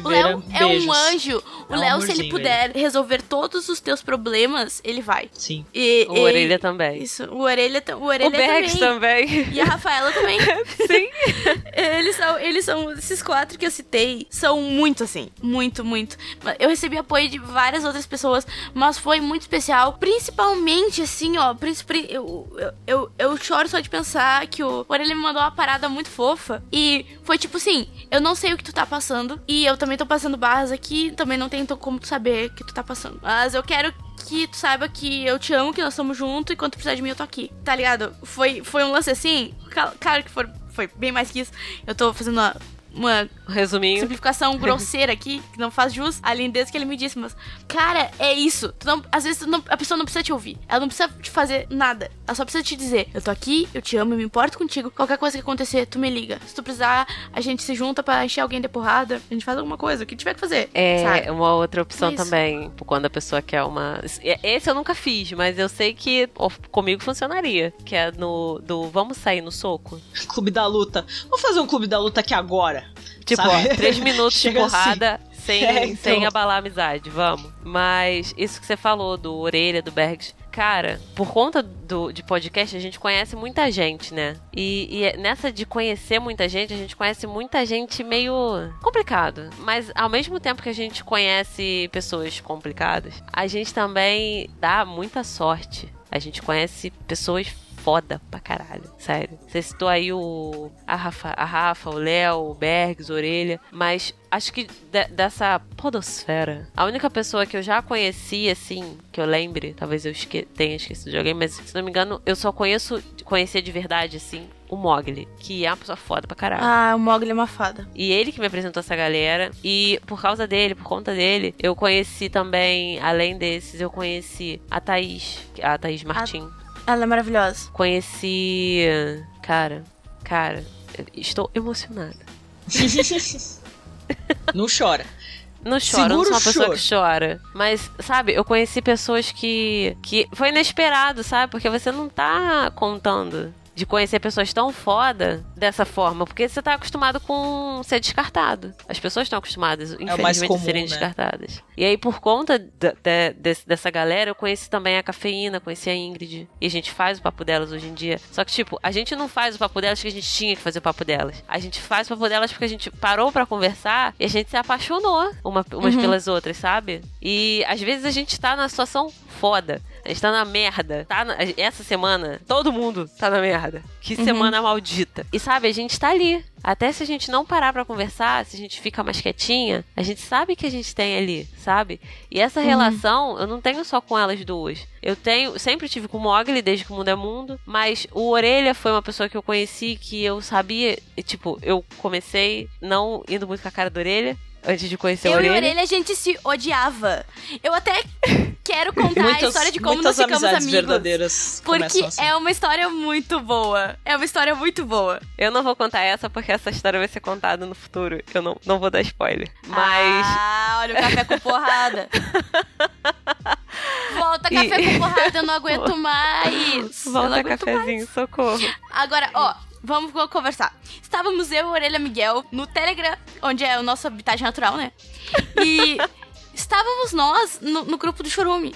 o Léo é um anjo. O é um Léo, se ele puder ele. resolver todos os teus problemas, ele vai. Sim. E, o e, Orelha também. Isso, o Orelha, o Orelha o Bex também. também. E a Rafaela também. Sim. eles são, eles são, esses quatro que eu citei, são muito assim. Muito, muito. Eu recebi apoio de várias outras pessoas, mas foi muito especial. Principalmente, assim, ó. Eu, eu, eu, eu choro só de pensar que o Orelha me mandou uma parada muito fofa. E foi tipo assim: eu não sei o que tu tá passando. E eu também tô passando barras aqui. Também não tem como tu saber que tu tá passando. Mas eu quero que tu saiba que eu te amo, que nós estamos juntos. E quando tu precisar de mim, eu tô aqui. Tá ligado? Foi, foi um lance assim. Claro que foi, foi bem mais que isso. Eu tô fazendo uma uma resuminho simplificação grosseira aqui, que não faz jus à lindeza que ele me disse, mas cara, é isso. Não, às vezes não, a pessoa não precisa te ouvir, ela não precisa te fazer nada, ela só precisa te dizer: eu tô aqui, eu te amo, eu me importo contigo. Qualquer coisa que acontecer, tu me liga. Se tu precisar, a gente se junta para encher alguém de porrada, a gente faz alguma coisa, o que tiver que fazer. É sabe? uma outra opção é também, quando a pessoa quer uma. Esse eu nunca fiz, mas eu sei que comigo funcionaria, que é no do vamos sair no soco. Clube da luta. Vamos fazer um clube da luta aqui agora. Tipo, ó, três minutos de assim. porrada assim. sem, é, então. sem abalar a amizade, vamos. Mas isso que você falou do Orelha, do Bergs, cara, por conta do, de podcast, a gente conhece muita gente, né? E, e, é nessa de conhecer muita gente, a gente conhece muita gente meio complicado. Mas ao mesmo tempo que a gente conhece pessoas complicadas, a gente também dá muita sorte. A gente conhece pessoas foda pra caralho, sério. Você citou aí o a Rafa, a Rafa o Léo, o Bergs, Orelha, mas acho que de, dessa podosfera, a única pessoa que eu já conheci, assim, que eu lembre, talvez eu esque tenha esquecido de alguém, mas se não me engano, eu só conheço, conhecer de verdade, assim, o Mogli, que é uma pessoa foda pra caralho. Ah, o Mogli é uma fada. E ele que me apresentou essa galera. E por causa dele, por conta dele, eu conheci também, além desses, eu conheci a Thaís, a Thaís Martins. Ela é maravilhosa. Conheci. Cara, cara, estou emocionada. não chora. Não chora, não sou uma pessoa choro. que chora. Mas, sabe, eu conheci pessoas que. que foi inesperado, sabe? Porque você não tá contando de conhecer pessoas tão foda dessa forma, porque você tá acostumado com ser descartado. As pessoas estão acostumadas, é infelizmente, comum, a serem né? descartadas. E aí, por conta de, de, dessa galera, eu conheci também a Cafeína, conheci a Ingrid. E a gente faz o papo delas hoje em dia. Só que, tipo, a gente não faz o papo delas porque a gente tinha que fazer o papo delas. A gente faz o papo delas porque a gente parou para conversar e a gente se apaixonou uma, umas uhum. pelas outras, sabe? E às vezes a gente tá numa situação foda. A gente tá na merda. Tá na... Essa semana, todo mundo tá na merda. Que uhum. semana maldita. E sabe, a gente tá ali. Até se a gente não parar para conversar, se a gente fica mais quietinha, a gente sabe que a gente tem ali, sabe? E essa uhum. relação eu não tenho só com elas duas. Eu tenho, sempre tive com o Mogli desde que o mundo é mundo, mas o Orelha foi uma pessoa que eu conheci que eu sabia, tipo, eu comecei não indo muito com a cara da Orelha, antes de conhecer eu a Orelha. Eu e a Orelha a gente se odiava. Eu até quero contar muitas, a história de como nós ficamos amigos. verdadeiras Porque assim. é uma história muito boa. É uma história muito boa. Eu não vou contar essa porque essa história vai ser contada no futuro. Eu não, não vou dar spoiler. Mas. Ah, olha o café com porrada. Volta café e... com porrada, eu não aguento mais. Volta aguento cafezinho, mais. socorro. Agora, ó, vamos conversar. Estávamos eu e Orelha Miguel no Telegram, onde é o nosso habitat natural, né? E estávamos nós no, no grupo do Churume.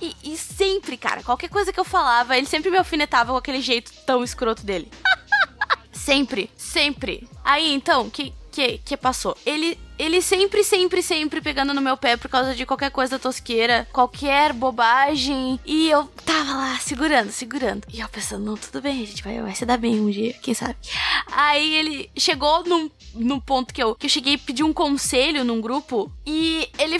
E, e, sempre, cara, qualquer coisa que eu falava, ele sempre me alfinetava com aquele jeito tão escroto dele. sempre, sempre. Aí, então, que que, que passou? Ele, ele sempre, sempre, sempre pegando no meu pé por causa de qualquer coisa tosqueira, qualquer bobagem. E eu tava lá segurando, segurando. E eu pensando, não, tudo bem, a gente vai, vai se dar bem um dia, quem sabe. Aí ele chegou num, num ponto que eu, que eu cheguei e pedi um conselho num grupo. E ele,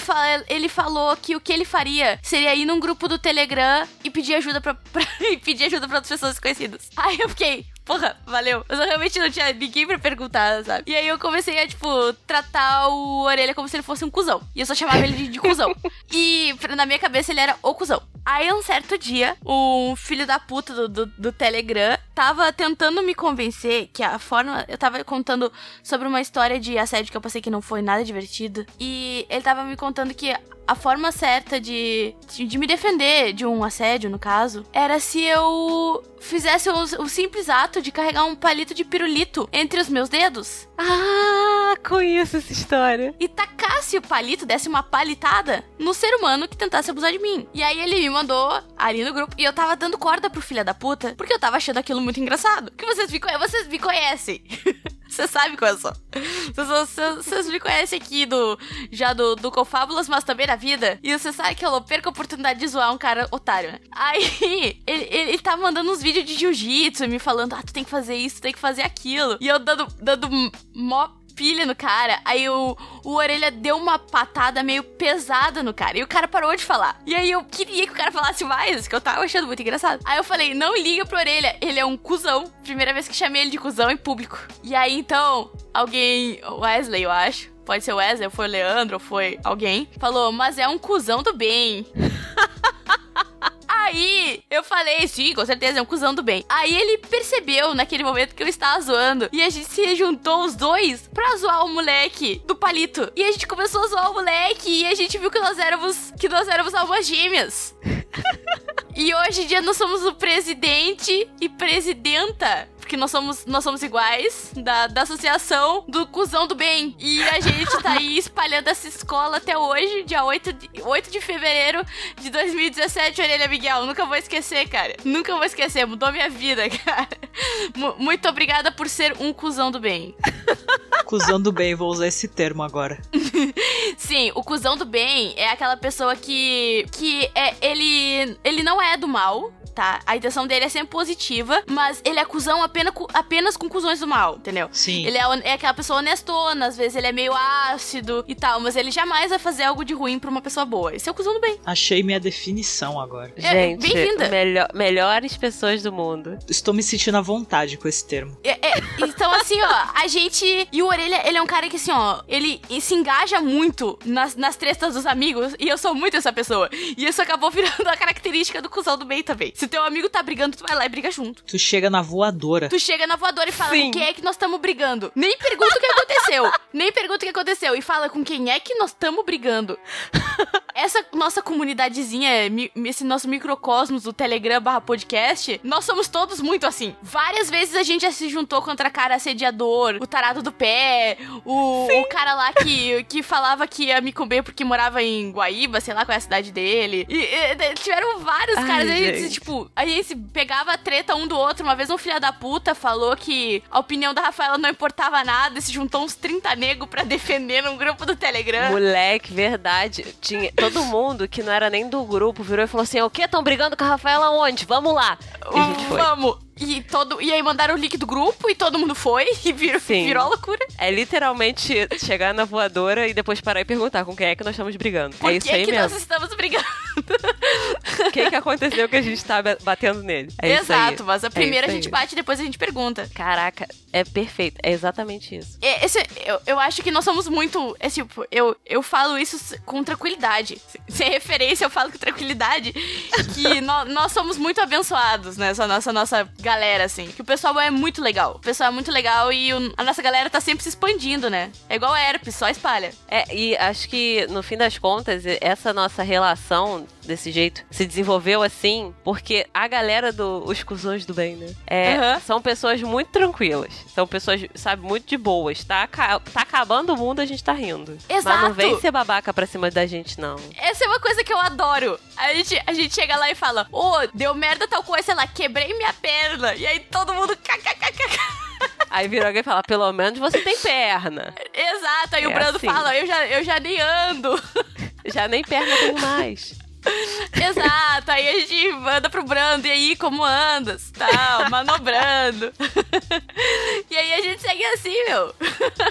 ele falou que o que ele faria seria ir num grupo do Telegram e pedir ajuda pra, pedir ajuda pra outras pessoas desconhecidas. Aí eu fiquei, porra, valeu. Mas eu realmente não tinha ninguém pra perguntar, sabe? E aí eu comecei a, tipo, tratar o Orelha como se ele fosse um cuzão. E eu só chamava ele de, de cuzão. E na minha cabeça ele era o cuzão. Aí um certo dia, um filho da puta do, do, do, Telegram tava tentando me convencer que a forma. Eu tava contando sobre uma história de assédio que eu passei que não foi nada divertido. E ele tava me contando que a forma certa de, de me defender de um assédio, no caso, era se eu fizesse o, o, simples ato de carregar um palito de pirulito entre os meus dedos. Ah, conheço essa história. E tacasse o palito, desse uma palitada no ser humano que tentasse abusar de mim. E aí ele me mandou ali no grupo e eu tava dando corda pro filho da puta, porque eu tava achando aquilo muito engraçado. Que vocês me, vocês me conhecem. Você sabe qual eu sou. Vocês me conhecem aqui do já do, do Confábulas, mas também na vida. E você sabe que eu não perco a oportunidade de zoar um cara otário, né? Aí, ele, ele, ele tá mandando uns vídeos de jiu-jitsu, me falando, ah, tu tem que fazer isso, tu tem que fazer aquilo. E eu dando, dando mó pilha no cara. Aí o, o Orelha deu uma patada meio pesada no cara. E o cara parou de falar. E aí eu queria que o cara falasse mais, que eu tava achando muito engraçado. Aí eu falei, não liga pro Orelha, ele é um cuzão. Primeira vez que chamei ele de cuzão em público. E aí então, alguém, Wesley, eu acho. Pode ser Wesley, foi o Leandro, foi alguém. Falou, mas é um cuzão do bem. Aí eu falei, sim, com certeza, é um cuzão do bem. Aí ele percebeu naquele momento que eu estava zoando. E a gente se juntou os dois pra zoar o moleque do palito. E a gente começou a zoar o moleque e a gente viu que nós éramos. que nós éramos almas gêmeas. e hoje em dia nós somos o presidente e presidenta porque nós somos, nós somos iguais, da, da associação do cuzão do bem. E a gente tá aí espalhando essa escola até hoje, dia 8 de, 8 de fevereiro de 2017, Orelha Miguel. Nunca vou esquecer, cara. Nunca vou esquecer, mudou minha vida, cara. M muito obrigada por ser um cuzão do bem. cuzão do bem, vou usar esse termo agora. Sim, o cuzão do bem é aquela pessoa que. que é, ele. Ele não é do mal, tá? A intenção dele é sempre positiva, mas ele é cuzão apenas, apenas com cuzões do mal, entendeu? Sim. Ele é, é aquela pessoa honestona, às vezes ele é meio ácido e tal, mas ele jamais vai fazer algo de ruim pra uma pessoa boa. Esse é o cuzão do bem. Achei minha definição agora. É, Gente, bem-vinda. Melhor, melhores pessoas do mundo. Estou me sentindo à vontade com esse termo. É, é, então, assim, ó, a gente. E o Orelha, ele é um cara que, assim, ó, ele se engaja muito nas, nas tretas dos amigos, e eu sou muito essa pessoa. E isso acabou virando a característica do cuzão do bem também. Se teu amigo tá brigando, tu vai lá e briga junto. Tu chega na voadora. Tu chega na voadora e fala Sim. com quem é que nós estamos brigando. Nem pergunta o que aconteceu. Nem pergunta o que aconteceu. E fala com quem é que nós estamos brigando. Essa nossa comunidadezinha, esse nosso microcosmos do Telegram barra podcast, nós somos todos muito assim. Várias vezes a gente já se juntou contra cara assediador, o tarado do pé, o, o cara lá que, que falava que ia me comer porque morava em Guaíba, sei lá qual é a cidade dele. E, e tiveram vários Ai, caras. Aí, tipo, a gente pegava a treta um do outro. Uma vez um filho da puta falou que a opinião da Rafaela não importava nada e se juntou uns 30 negros pra defender num grupo do Telegram. Moleque, verdade. Tinha todo mundo que não era nem do grupo virou e falou assim: o que? Tão brigando com a Rafaela onde? Vamos lá. E a gente foi. Vamos. E, todo, e aí mandaram o link do grupo e todo mundo foi e virou, Sim. virou loucura. É literalmente chegar na voadora e depois parar e perguntar com quem é que nós estamos brigando. Por é isso aí que mesmo. nós estamos brigando? O que, que aconteceu que a gente tá batendo nele? É Exato, mas a é primeira é a gente bate e depois a gente pergunta. Caraca, é perfeito. É exatamente isso. É, esse, eu, eu acho que nós somos muito. É, tipo, eu, eu falo isso com tranquilidade. Sem referência, eu falo com tranquilidade. Que nós, nós somos muito abençoados nessa nossa, nossa galera, assim. Que o pessoal é muito legal. O pessoal é muito legal e o, a nossa galera tá sempre se expandindo, né? É igual a herpes, só espalha. É, e acho que no fim das contas, essa nossa relação desse jeito se desenvolveu assim porque a galera dos do, cuzões do bem, né? É, uhum. São pessoas muito tranquilas. São pessoas, sabe, muito de boas. Tá, tá acabando o mundo, a gente tá rindo. Exato. Mas não vem ser babaca pra cima da gente, não. Essa é uma coisa que eu adoro. A gente, a gente chega lá e fala, ô, oh, deu merda tal coisa, sei lá, quebrei minha perna. E aí todo mundo. Aí vira alguém e fala, pelo menos você tem perna. Exato, aí é o Brando assim. fala, eu já, eu já nem ando. Já nem perna tenho mais. Exato, aí a gente manda pro Brando, e aí, como andas? Tal, manobrando. e aí a gente segue assim, meu.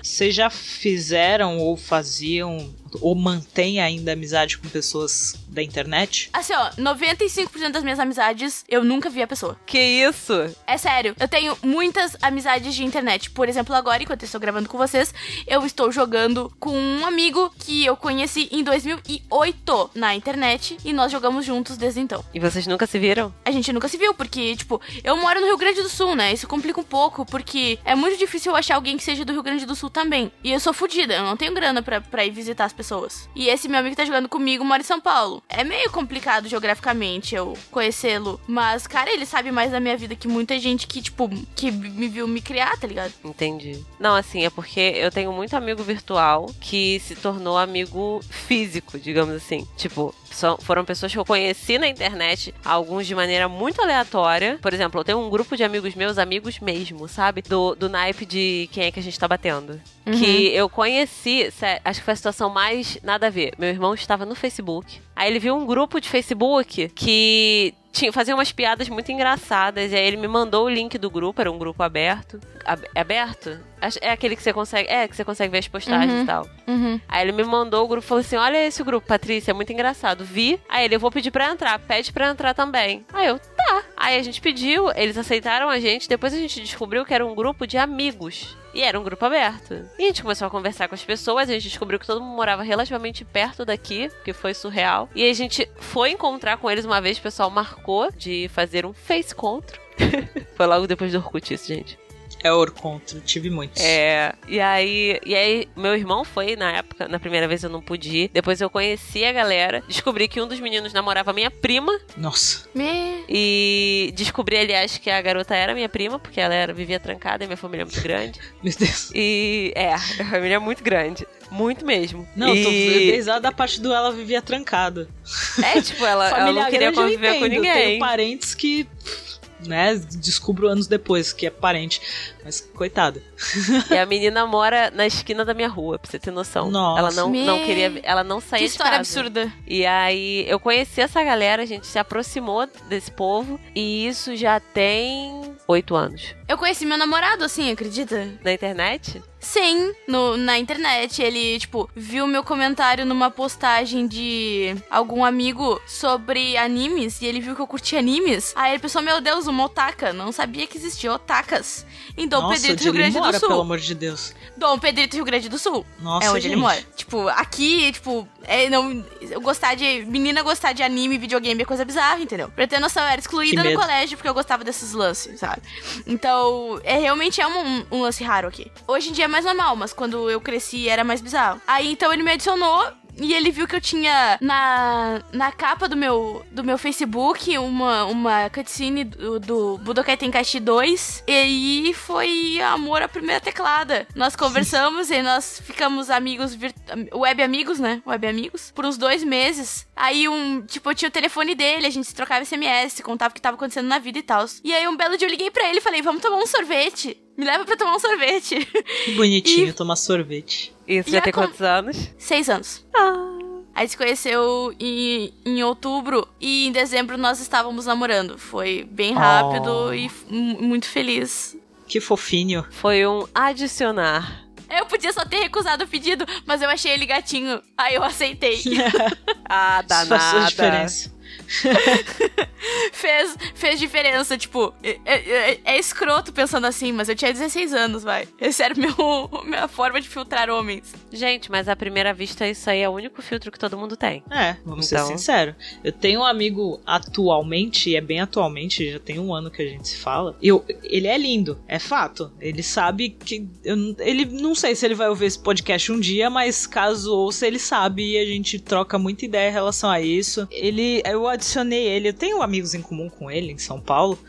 Vocês já fizeram ou faziam ou mantém ainda amizade com pessoas da internet? Assim, ó, 95% das minhas amizades eu nunca vi a pessoa. Que isso? É sério, eu tenho muitas amizades de internet. Por exemplo, agora, enquanto eu estou gravando com vocês, eu estou jogando com um amigo que eu conheci em 2008 na internet e nós jogamos juntos desde então. E vocês nunca se viram? A gente nunca se viu, porque, tipo, eu moro no Rio Grande do Sul, né? Isso complica um pouco, porque é muito difícil eu achar alguém que seja do Rio Grande do Sul também. E eu sou fodida, eu não tenho grana pra, pra ir visitar as pessoas. E esse meu amigo que tá jogando comigo mora em São Paulo. É meio complicado geograficamente eu conhecê-lo, mas, cara, ele sabe mais da minha vida que muita gente que, tipo, que me viu me criar, tá ligado? Entendi. Não, assim, é porque eu tenho muito amigo virtual que se tornou amigo físico, digamos assim. Tipo, são, foram pessoas que eu conheci na internet, alguns de maneira muito aleatória. Por exemplo, eu tenho um grupo de amigos meus, amigos mesmo, sabe? Do, do naipe de quem é que a gente tá batendo. Uhum. Que eu conheci, acho que foi a situação mais nada a ver. Meu irmão estava no Facebook. Aí ele viu um grupo de Facebook que tinha, fazia umas piadas muito engraçadas. E aí ele me mandou o link do grupo, era um grupo aberto. Ab- é aberto? É aquele que você consegue. É, que você consegue ver as postagens Uhum. e tal. Uhum. Aí ele me mandou o grupo falou assim: Olha esse grupo, Patrícia, é muito engraçado. Vi. Aí ele, eu vou pedir pra entrar. Pede pra entrar também. Aí eu, tá. Aí a gente pediu, eles aceitaram a gente. Depois a gente descobriu que era um grupo de amigos. E era um grupo aberto. E a gente começou a conversar com as pessoas. A gente descobriu que todo mundo morava relativamente perto daqui, que foi surreal. E a gente foi encontrar com eles uma vez. O pessoal marcou de fazer um face encontro. foi logo depois do Orkut isso, gente. É Orcontra, tive muitos. É, e aí, e aí, meu irmão foi na época, na primeira vez eu não pude ir. Depois eu conheci a galera, descobri que um dos meninos namorava minha prima. Nossa. Me... E descobri, aliás, que a garota era minha prima, porque ela era, vivia trancada e minha família é muito grande. Meu Deus. E é, a família é muito grande. Muito mesmo. Não, eu tô e... desde da parte do ela vivia trancada. É, tipo, ela, ela não queria eu conviver com ninguém. Tenho parentes que, né, descubro anos depois que é parente. Mas, coitada. E a menina mora na esquina da minha rua, pra você ter noção. Nossa. Ela não, não queria. Ela não saía Que de história casa. absurda. E aí eu conheci essa galera, a gente se aproximou desse povo e isso já tem oito anos. Eu conheci meu namorado, assim, acredita? Na internet? Sim, no, na internet. Ele, tipo, viu meu comentário numa postagem de algum amigo sobre animes e ele viu que eu curti animes. Aí ele pensou, meu Deus, uma otaka. Não sabia que existia otakas. Em Dom Nossa, Pedrito, Rio ele Grande mora, do Sul. pelo amor de Deus. Dom Pedrito, Rio Grande do Sul. Nossa, é onde ele gente. mora. Tipo, aqui, tipo, é, não, eu gostar de. Menina gostar de anime, videogame é coisa bizarra, entendeu? Pra ter noção, eu era excluída no colégio porque eu gostava desses lances, sabe? Então, é realmente é um, um lance raro aqui. Hoje em dia é mais normal, mas quando eu cresci era mais bizarro. Aí então ele me adicionou. E ele viu que eu tinha na, na capa do meu, do meu Facebook uma, uma cutscene do, do Budokai Tenkaichi 2. E aí foi amor à primeira teclada. Nós conversamos e nós ficamos amigos, web amigos, né? Web amigos, por uns dois meses. Aí um, tipo, eu tinha o telefone dele, a gente se trocava SMS, contava o que tava acontecendo na vida e tal. E aí um belo dia eu liguei pra ele e falei, vamos tomar um sorvete. Me leva pra tomar um sorvete. Que bonitinho E- tomar sorvete. Isso E já a tem com- quantos anos? Seis anos. Aí se conheceu em, em outubro e em dezembro nós estávamos namorando. Foi bem rápido Oh. e muito feliz. Que fofinho. Foi um adicionar. Eu podia só ter recusado o pedido, mas eu achei ele gatinho. Aí eu aceitei. Ah, Isso faz a danada. diferença. fez, fez diferença, tipo, é, é- é escroto pensando assim, mas eu tinha 16 anos, vai. Essa era meu, minha forma de filtrar homens. Gente, mas à primeira vista isso aí é o único filtro que todo mundo tem. É, vamos Então. ser sinceros. Eu tenho um amigo atualmente, e é bem atualmente, já tem um ano que a gente se fala. Eu, ele é lindo, é fato. Ele sabe que. eu ele não sei se ele vai ouvir esse podcast um dia, mas caso ouça, ele sabe e a gente troca muita ideia em relação a isso. Ele. Eu adicionei ele, eu tenho amigos em comum com ele em São Paulo.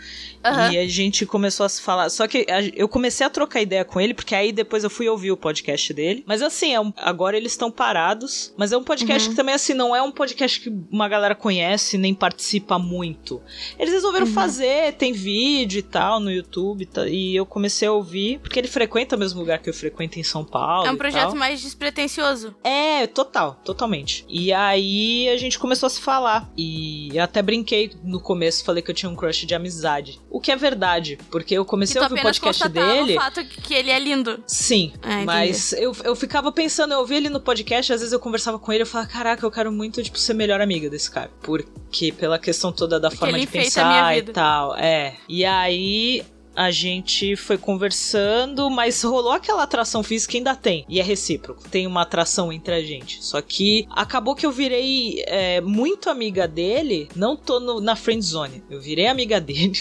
Aham. E a gente começou a se falar. Só que a- eu comecei a trocar ideia com ele, porque aí depois eu fui ouvir o podcast dele. Mas assim, é um- agora eles estão parados. Mas é um podcast Uhum. que também, assim, não é um podcast que uma galera conhece nem participa muito. Eles resolveram Uhum. fazer, tem vídeo e tal no YouTube. e ta- E eu comecei a ouvir, porque ele frequenta o mesmo lugar que eu frequento em São Paulo. É um projeto tal. mais despretensioso. É, total, totalmente. E aí a gente começou a se falar. E eu até brinquei no começo, falei que eu tinha um crush de amizade. O que é verdade, porque eu comecei a ouvir o podcast dele. o fato que ele é lindo. Sim, Ah, entendi. mas eu, eu ficava pensando, eu ouvia ele no podcast, às vezes eu conversava com ele, eu falava, caraca, eu quero muito, tipo, ser melhor amiga desse cara. Porque pela questão toda da Porque forma de pensar e tal. É. E aí. A gente foi conversando, mas rolou aquela atração física ainda tem. E é recíproco. Tem uma atração entre a gente. Só que acabou que eu virei é, muito amiga dele. Não tô no- na friend zone. Eu virei amiga dele.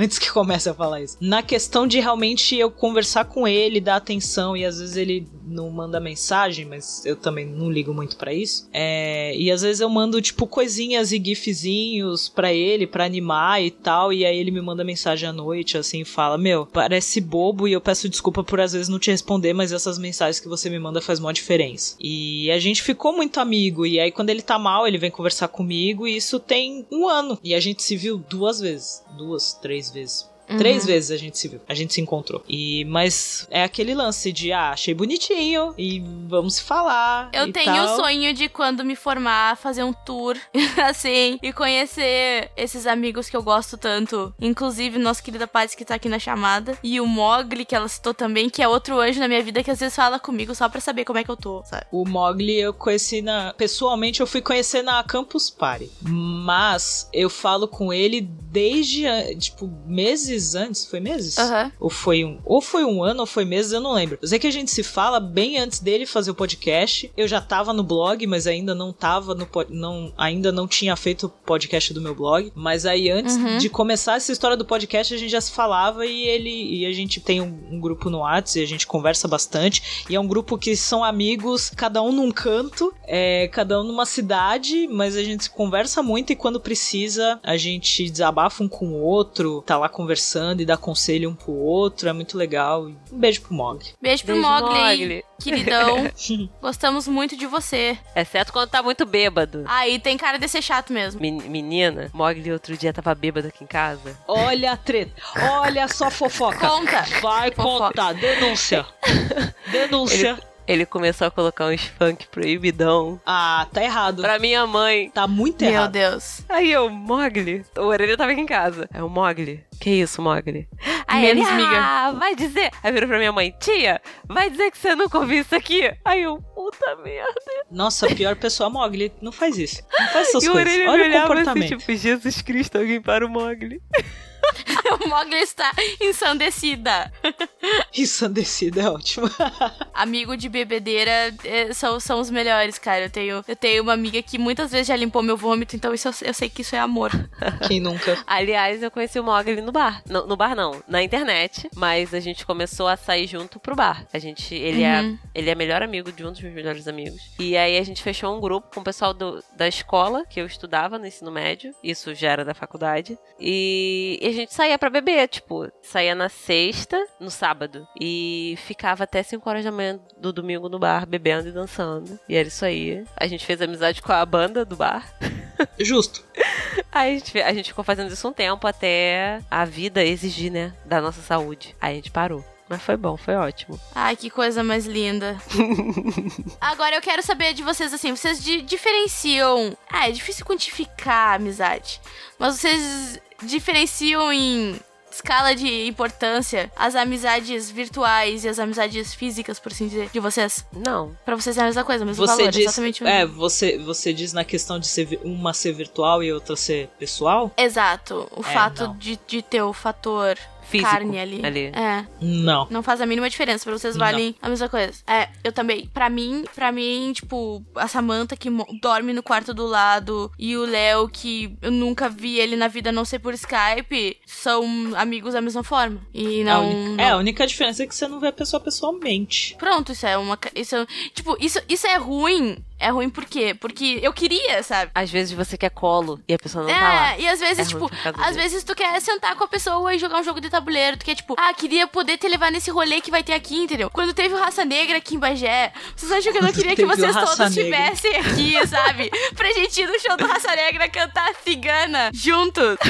Antes que comece a falar isso. Na questão de realmente eu conversar com ele, dar atenção, e às vezes ele não manda mensagem, mas eu também não ligo muito pra isso. É, e às vezes eu mando, tipo, coisinhas e gifzinhos pra ele, pra animar e tal, e aí ele me manda mensagem à noite, assim, fala: Meu, parece bobo e eu peço desculpa por às vezes não te responder, mas essas mensagens que você me manda faz uma diferença. E a gente ficou muito amigo, e aí quando ele tá mal, ele vem conversar comigo, e isso tem um ano. E a gente se viu duas vezes. Duas, três vezes. Uhum. Três vezes a gente se viu, a gente se encontrou. E mas é aquele lance de ah, achei bonitinho e vamos se falar. Eu tenho tal. o sonho de quando me formar, fazer um tour, assim, e conhecer esses amigos que eu gosto tanto. Inclusive, nossa querida Paty que tá aqui na chamada. E o Mogli, que ela citou também, que é outro anjo na minha vida que às vezes fala comigo só pra saber como é que eu tô, sabe? O Mogli eu conheci na. Pessoalmente, eu fui conhecer na Campus Party. Mas eu falo com ele desde, tipo, meses antes. Foi meses? Aham. Ou foi um, ou foi um ano ou foi meses, eu não lembro. Eu sei que a gente se fala bem antes dele fazer o podcast. Eu já tava no blog, mas ainda não tava no não ainda não tinha feito o podcast do meu blog, mas aí antes Uhum. de começar essa história do podcast, a gente já se falava e ele e a gente tem um, um grupo no WhatsApp e a gente conversa bastante. E é um grupo que são amigos, cada um num canto, é, cada um numa cidade, mas a gente conversa muito e quando precisa, a gente desabafa um com o outro, tá lá conversando e dá conselho um pro outro, é muito legal. Um beijo pro Mog. Beijo pro Mogli, Mogli. queridão. Gostamos muito de você. Exceto quando tá muito bêbado. Aí tem cara de ser chato mesmo. Men- Menina, Mogli outro dia tava bêbado aqui em casa. Olha a treta, olha só a fofoca. Conta. Vai Fofoca. contar, denúncia. Denúncia. Ele começou a colocar uns funk proibidão Ah, tá errado. pra minha mãe. Tá muito Meu errado. Deus. Aí eu, Mogli. O Orelha tava aqui em casa. É o Mogli. Que isso, Mogli? Aí Menos ele, miga. ah, vai dizer. Aí virou pra minha mãe, tia, vai dizer que você nunca ouviu isso aqui. Aí eu, puta merda. Nossa, a pior pessoa Mogli. Não faz isso. Não faz essas e o coisas. Olha o assim, comportamento. tipo, Jesus Cristo, alguém para o Mogli. o Mogli está ensandecida. Ensandecida é ótimo. Amigo de bebedeira é, são, são os melhores, cara. Eu tenho, eu tenho uma amiga que muitas vezes já limpou meu vômito, então isso eu, eu sei que isso é amor. Quem nunca? Aliás, eu conheci o Mogli no bar. No, no bar não, na internet. Mas a gente começou a sair junto pro bar. A gente, ele, Uhum. é, ele é melhor amigo de um dos meus melhores amigos. E aí a gente fechou um grupo com o pessoal do- da escola que eu estudava no ensino médio. Isso já era da faculdade. E, e a gente saía pra beber, tipo, saía na sexta, no sábado. E ficava até 5 horas da manhã do domingo no bar, bebendo e dançando. E era isso aí. A gente fez amizade com a banda do bar. Justo. Aí a gente, a gente ficou fazendo isso um tempo até a vida exigir, né, da nossa saúde. Aí a gente parou. Mas foi bom, foi ótimo. Ai, que coisa mais linda. Agora eu quero saber de vocês assim, vocês di- diferenciam. Ah, é difícil quantificar a amizade. Mas vocês diferenciam em escala de importância as amizades virtuais e as amizades físicas, por assim dizer, de vocês? Não. Pra vocês é a mesma coisa, o mesmo Você valor, diz, exatamente o é, mesmo. você, você diz na questão de ser, uma ser virtual e outra ser pessoal? Exato. O É, fato não. de, de ter o fator Físico. carne ali. ali. É. Não. Não faz a mínima diferença, pra vocês Não. valem a mesma coisa. É, eu também. Pra mim, pra mim, tipo, a Samantha que dorme no quarto do lado e o Léo que eu nunca vi ele na vida a não ser por Skype, são amigos da mesma forma. E a não. única, não- É, a única diferença é que você não vê a pessoa pessoalmente. Pronto, isso é uma. Isso é, tipo, isso, isso é ruim É ruim por quê? Porque eu queria, sabe? Às vezes você quer colo e a pessoa não é, tá lá. e às vezes, É tipo, às disso. vezes tu quer sentar com a pessoa e jogar um jogo de tabuleiro. Tu quer, tipo, ah, queria poder te levar nesse rolê que vai ter aqui, entendeu? Quando teve o Raça Negra aqui em Bagé, vocês acham que eu não queria que vocês todos estivessem aqui, sabe? Pra gente ir no show do Raça Negra cantar cigana juntos.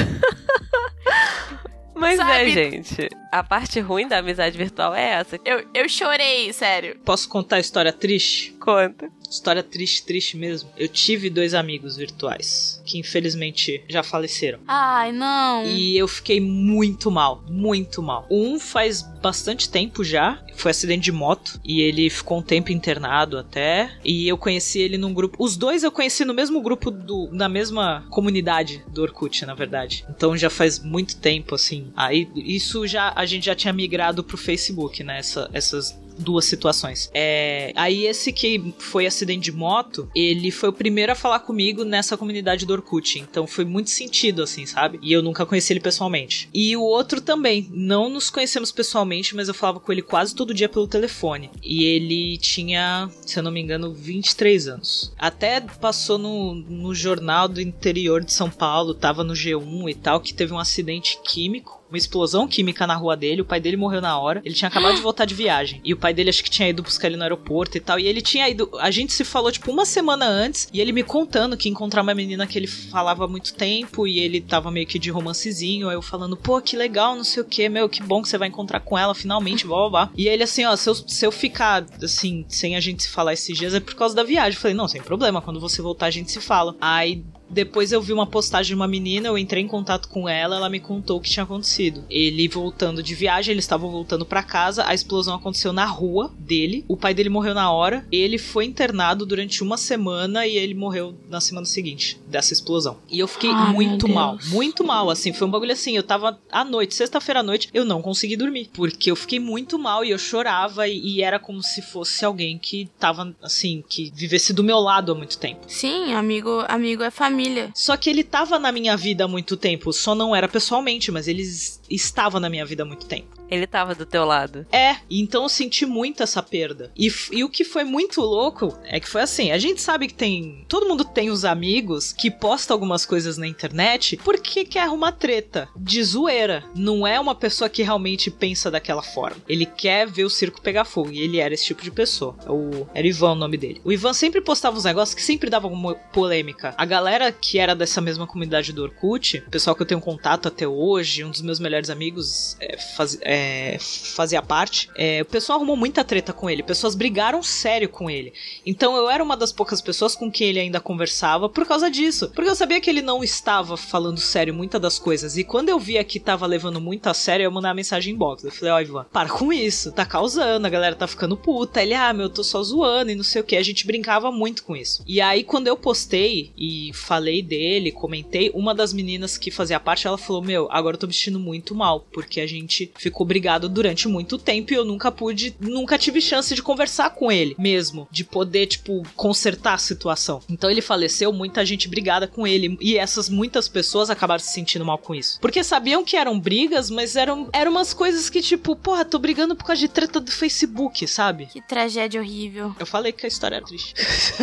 Mas sabe? é, gente. A parte ruim da amizade virtual é essa. Eu, eu chorei, sério. Posso contar a história triste? Conta. História triste, triste mesmo. Eu tive dois amigos virtuais que infelizmente já faleceram. Ai, não. E eu fiquei muito mal, muito mal. Um faz bastante tempo já, foi acidente de moto e ele ficou um tempo internado até. E eu conheci ele num grupo. Os dois eu conheci no mesmo grupo do, na mesma comunidade do Orkut, na verdade. Então já faz muito tempo assim. Aí isso já a gente já tinha migrado pro Facebook, né? Essa, essas duas situações. É, aí esse que foi acidente de moto, ele foi o primeiro a falar comigo nessa comunidade do Orkut. Então foi muito sentido, assim, sabe? E eu nunca conheci ele pessoalmente. E o outro também. Não nos conhecemos pessoalmente, mas eu falava com ele quase todo dia pelo telefone. E ele tinha, se eu não me engano, 23 anos. Até passou no, no jornal do interior de São Paulo, tava no G1 e tal, que teve um acidente químico uma explosão química na rua dele, o pai dele morreu na hora. Ele tinha acabado de voltar de viagem. E o pai dele acho que tinha ido buscar ele no aeroporto e tal. E ele tinha ido. A gente se falou, tipo, uma semana antes. E ele me contando que encontrar uma menina que ele falava há muito tempo. E ele tava meio que de romancezinho. Eu falando, pô, que legal, não sei o que, meu, que bom que você vai encontrar com ela finalmente, blá blá blá. E ele assim, ó, se eu, se eu ficar assim, sem a gente se falar esses dias, é por causa da viagem. Eu falei, não, sem problema, quando você voltar a gente se fala. Aí depois eu vi uma postagem de uma menina, eu entrei em contato com ela, ela me contou o que tinha acontecido. Ele voltando de viagem, eles estavam voltando pra casa, a explosão aconteceu na rua dele, o pai dele morreu na hora, ele foi internado durante uma semana e ele morreu na semana seguinte dessa explosão. E eu fiquei Ai, muito mal, muito mal, assim, foi um bagulho assim, eu tava à noite, sexta-feira à noite, eu não consegui dormir, porque eu fiquei muito mal e eu chorava e, e era como se fosse alguém que tava, assim, que vivesse do meu lado há muito tempo. Sim, amigo, amigo é família. Só que ele tava na minha vida há muito tempo, só não era pessoalmente, mas ele estava na minha vida há muito tempo. Ele tava do teu lado. É, então eu senti muito essa perda. E, e o que foi muito louco é que foi assim: a gente sabe que tem. Todo mundo tem os amigos que postam algumas coisas na internet porque quer arrumar treta. De zoeira. Não é uma pessoa que realmente pensa daquela forma. Ele quer ver o circo pegar fogo. E ele era esse tipo de pessoa. O, era Ivan o nome dele. O Ivan sempre postava uns negócios que sempre davam alguma polêmica. A galera que era dessa mesma comunidade do Orkut, o pessoal que eu tenho contato até hoje, um dos meus melhores amigos é, faz- é, fazia parte, é, o pessoal arrumou muita treta com ele. Pessoas brigaram sério com ele. Então eu era uma das poucas pessoas com quem ele ainda conversava por causa disso. Porque eu sabia que ele não estava falando sério muitas das coisas. E quando eu via que tava levando muito a sério, eu mandava mensagem em box. Eu falei, ó, Ivan, para com isso, tá causando, a galera tá ficando puta. Ele, ah, meu, eu tô só zoando e não sei o que. A gente brincava muito com isso. E aí, quando eu postei e falei dele, comentei, uma das meninas que fazia parte, ela falou: Meu, agora eu tô me sentindo muito mal, porque a gente ficou brigado durante muito tempo e eu nunca pude, nunca tive chance de conversar com ele mesmo, de poder, tipo, consertar a situação. Então ele faleceu, muita gente brigada com ele, e essas muitas pessoas acabaram se sentindo mal com isso. Porque sabiam que eram brigas, mas eram, eram umas coisas que, tipo, porra, tô brigando por causa de treta do Facebook, sabe? Que tragédia horrível. Eu falei que a história era triste.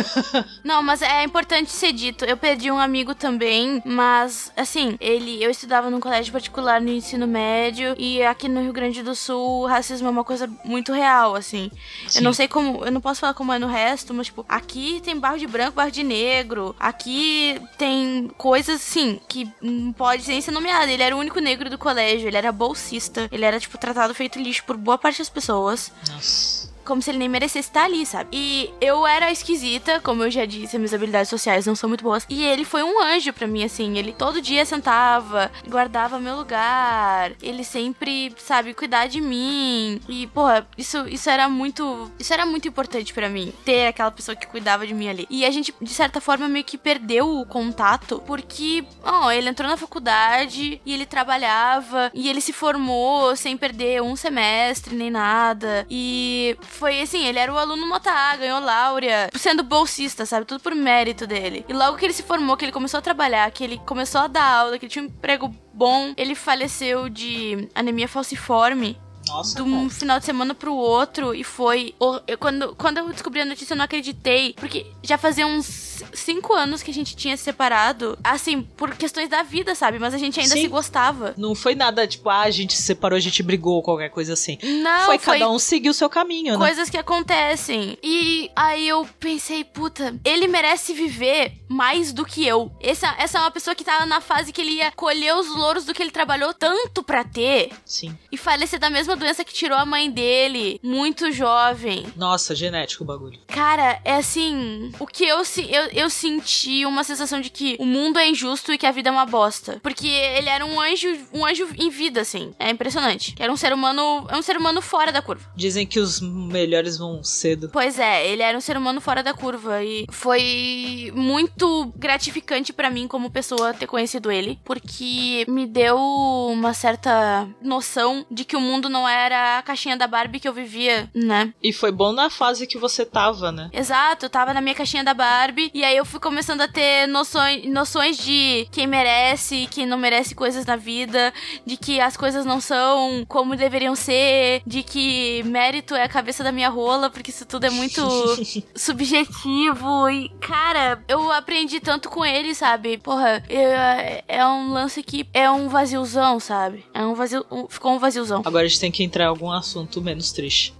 Não, mas é importante ser dito. Eu perdi um amigo também, mas assim, ele, eu estudava num colégio particular no ensino médio e aqui no Rio Grande do Sul, o racismo é uma coisa muito real, assim. Sim. Eu não sei como, eu não posso falar como é no resto, mas tipo, aqui tem barro de branco, barro de negro. Aqui tem coisas assim que não pode nem ser nomeada. Ele era o único negro do colégio, ele era bolsista, ele era tipo tratado feito lixo por boa parte das pessoas Nossa. Como se ele nem merecesse estar ali, sabe? E eu era esquisita, como eu já disse, minhas habilidades sociais não são muito boas. E ele foi um anjo pra mim, assim. Ele todo dia sentava, guardava meu lugar. Ele sempre, sabe, cuidar de mim. E, porra, isso, isso era muito. Isso era muito importante pra mim. Ter aquela pessoa que cuidava de mim ali. E a gente, de certa forma, meio que perdeu o contato. Porque, ó, ele entrou na faculdade e ele trabalhava. E ele se formou sem perder um semestre nem nada. E foi assim, ele era o aluno Motá, ganhou Láurea, sendo bolsista, sabe? Tudo por mérito dele. E logo que ele se formou, que ele começou a trabalhar, que ele começou a dar aula, que ele tinha um emprego bom, ele faleceu de anemia falciforme. Nossa, de um final de semana pro outro e foi. eu- quando, quando eu descobri a notícia, eu não acreditei. Porque já fazia uns cinco anos que a gente tinha se separado. Assim, por questões da vida, sabe? Mas a gente ainda Sim. se gostava. Não foi nada tipo, ah, a gente se separou, a gente brigou, qualquer coisa assim. Não, foi, foi, cada um seguir o seu caminho, né? coisas que acontecem. E aí eu pensei, puta, ele merece viver mais do que eu. Essa, essa é uma pessoa que tava na fase que ele ia colher os louros do que ele trabalhou tanto pra ter Sim. e falecer da mesma doença que tirou a mãe dele, muito jovem. Nossa, genético o bagulho. Cara, é assim. O que eu, se- eu, eu senti uma sensação de que o mundo é injusto e que a vida é uma bosta. Porque ele era um anjo, um anjo em vida, assim. É impressionante. Que era um ser humano. É um ser humano fora da curva. Dizem que os melhores vão cedo. Pois é, ele era um ser humano fora da curva. E foi muito gratificante pra mim, como pessoa, ter conhecido ele. Porque me deu uma certa noção de que o mundo não era a caixinha da Barbie que eu vivia, né? E foi bom na fase que você tava, né? Exato, eu tava na minha caixinha da Barbie e aí eu fui começando a ter noções, noções de quem merece e quem não merece coisas na vida, de que as coisas não são como deveriam ser, de que mérito é a cabeça da minha rola, porque isso tudo é muito subjetivo e, cara, eu aprendi tanto com ele, sabe? Porra, eu- é, é um lance que é um vaziozão, sabe? É um vazio, um- ficou um vaziozão. Agora a gente tem que entrar em algum assunto menos triste.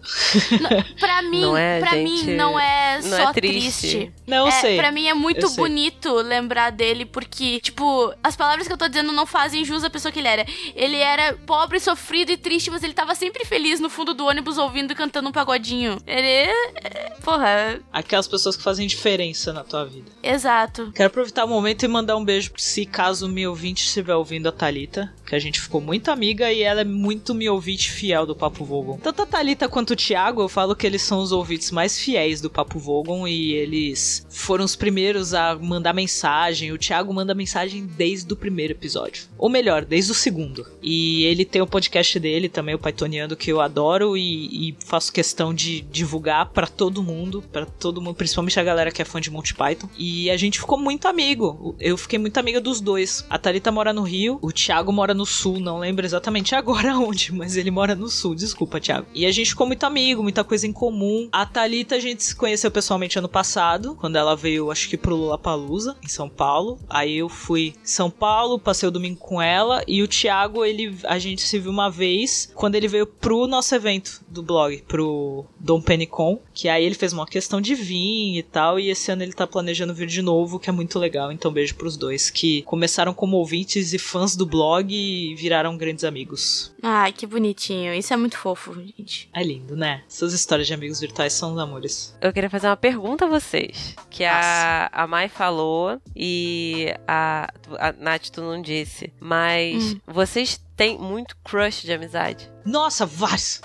Pra mim, Não é, pra gente, mim não é não é só triste. triste. Não, é, sei. Pra mim é muito bonito lembrar dele, porque, tipo, as palavras que eu tô dizendo não fazem jus à pessoa que ele era. Ele era pobre, sofrido e triste, mas ele tava sempre feliz no fundo do ônibus ouvindo e cantando um pagodinho. Ele. é- Porra, Aquelas pessoas que fazem diferença na tua vida. exato. Quero aproveitar o momento e mandar um beijo se caso o meu ouvinte estiver ouvindo a Thalita, que a gente ficou muito amiga e ela é muito me ouvinte fiel do Papo Vogon. Tanto a Thalita quanto o Thiago, eu falo que eles são os ouvintes mais fiéis do Papo Vogon e eles foram os primeiros a mandar mensagem. O Thiago manda mensagem desde o primeiro episódio. Ou melhor, desde o segundo. E ele tem o podcast dele também, o Pythoniano, que eu adoro e, e faço questão de divulgar pra todo mundo, pra todo mundo, principalmente a galera que é fã de Monty Python. E a gente ficou muito amigo. Eu fiquei muito amiga dos dois. A Thalita mora no Rio, o Thiago mora no Sul, não lembro exatamente agora onde, mas ele mora no Sul, desculpa, Thiago. E a gente ficou muito amigo, muita coisa em comum. A Thalita a gente se conheceu pessoalmente ano passado, quando ela veio, acho que pro Lollapalooza, em São Paulo. Aí eu fui São Paulo, passei o domingo com ela e o Thiago, ele a gente se viu uma vez quando ele veio pro nosso evento do blog, pro Dom Penicon, que aí ele fez uma questão de vir e tal, e esse ano ele tá planejando vir de novo, que é muito legal. Então beijo pros dois que começaram como ouvintes e fãs do blog e viraram grandes amigos. Ai, que bonitinho. Isso é muito fofo, gente. É lindo, né? Essas histórias de amigos virtuais são os amores. Eu queria fazer uma pergunta a vocês. Que a, a Mai falou e a, a Nath tu não disse. Mas vocês têm muito crush de amizade? Nossa, vários!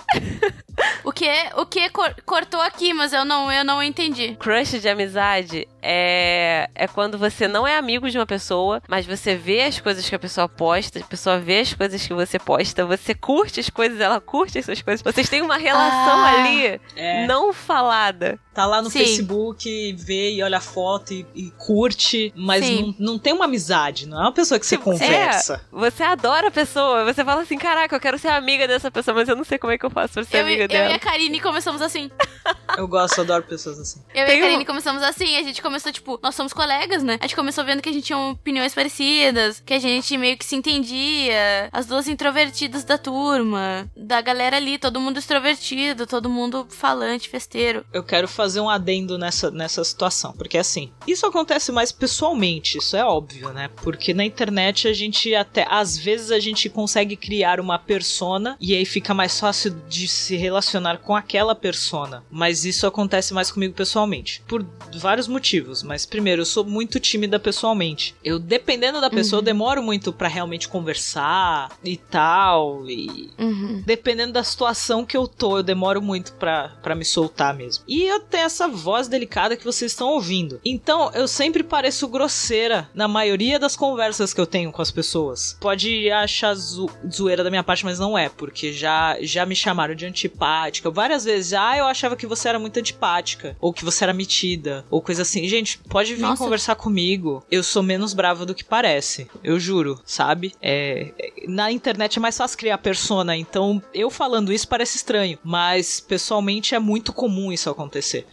O que? O que cor- cortou aqui, mas eu não, eu não entendi. Crush de amizade é, é quando você não é amigo de uma pessoa, mas você vê as coisas que a pessoa posta, a pessoa vê as coisas que você posta, você curte as coisas, ela curte essas coisas. Vocês têm uma relação Ah. ali É. não falada. Tá lá no Sim. Facebook, vê e olha a foto e, e curte, mas não, não tem uma amizade, não é uma pessoa que você Tipo, conversa. É, você adora a pessoa, você fala assim, caraca, eu quero ser amiga dessa pessoa, mas eu não sei como é que eu faço pra ser Eu, e- amiga eu dela. e a Karine começamos assim. Eu gosto, eu adoro pessoas assim. Eu Tem e a Karine um- começamos assim, a gente começou, tipo, nós somos colegas, né? A gente começou vendo que a gente tinha opiniões parecidas, que a gente meio que se entendia, as duas introvertidas da turma, da galera ali, todo mundo extrovertido, todo mundo falante, festeiro. Eu quero fazer um adendo nessa, nessa situação, porque assim, isso acontece mais pessoalmente, isso é óbvio, né? Porque na internet a gente até, às vezes a gente consegue criar uma persona e aí fica mais fácil de se relacionar com aquela persona. Mas isso acontece mais comigo pessoalmente, por vários motivos. Mas primeiro, eu sou muito tímida pessoalmente. Eu, dependendo da pessoa, eu demoro muito pra realmente conversar e tal, e Uhum. dependendo da situação que eu tô, eu demoro muito pra, pra me soltar mesmo. E eu tem essa voz delicada que vocês estão ouvindo. Então, eu sempre pareço grosseira na maioria das conversas que eu tenho com as pessoas. Pode achar zo zoeira da minha parte, mas não é, porque já, já me chamaram de antipática. Várias vezes, ah, eu achava que você era muito antipática, ou que você era metida, ou coisa assim. Gente, pode vir Nossa. conversar comigo. Eu sou menos brava do que parece. Eu juro, sabe? É, na internet é mais fácil criar persona, então eu falando isso parece estranho, mas pessoalmente é muito comum isso acontecer.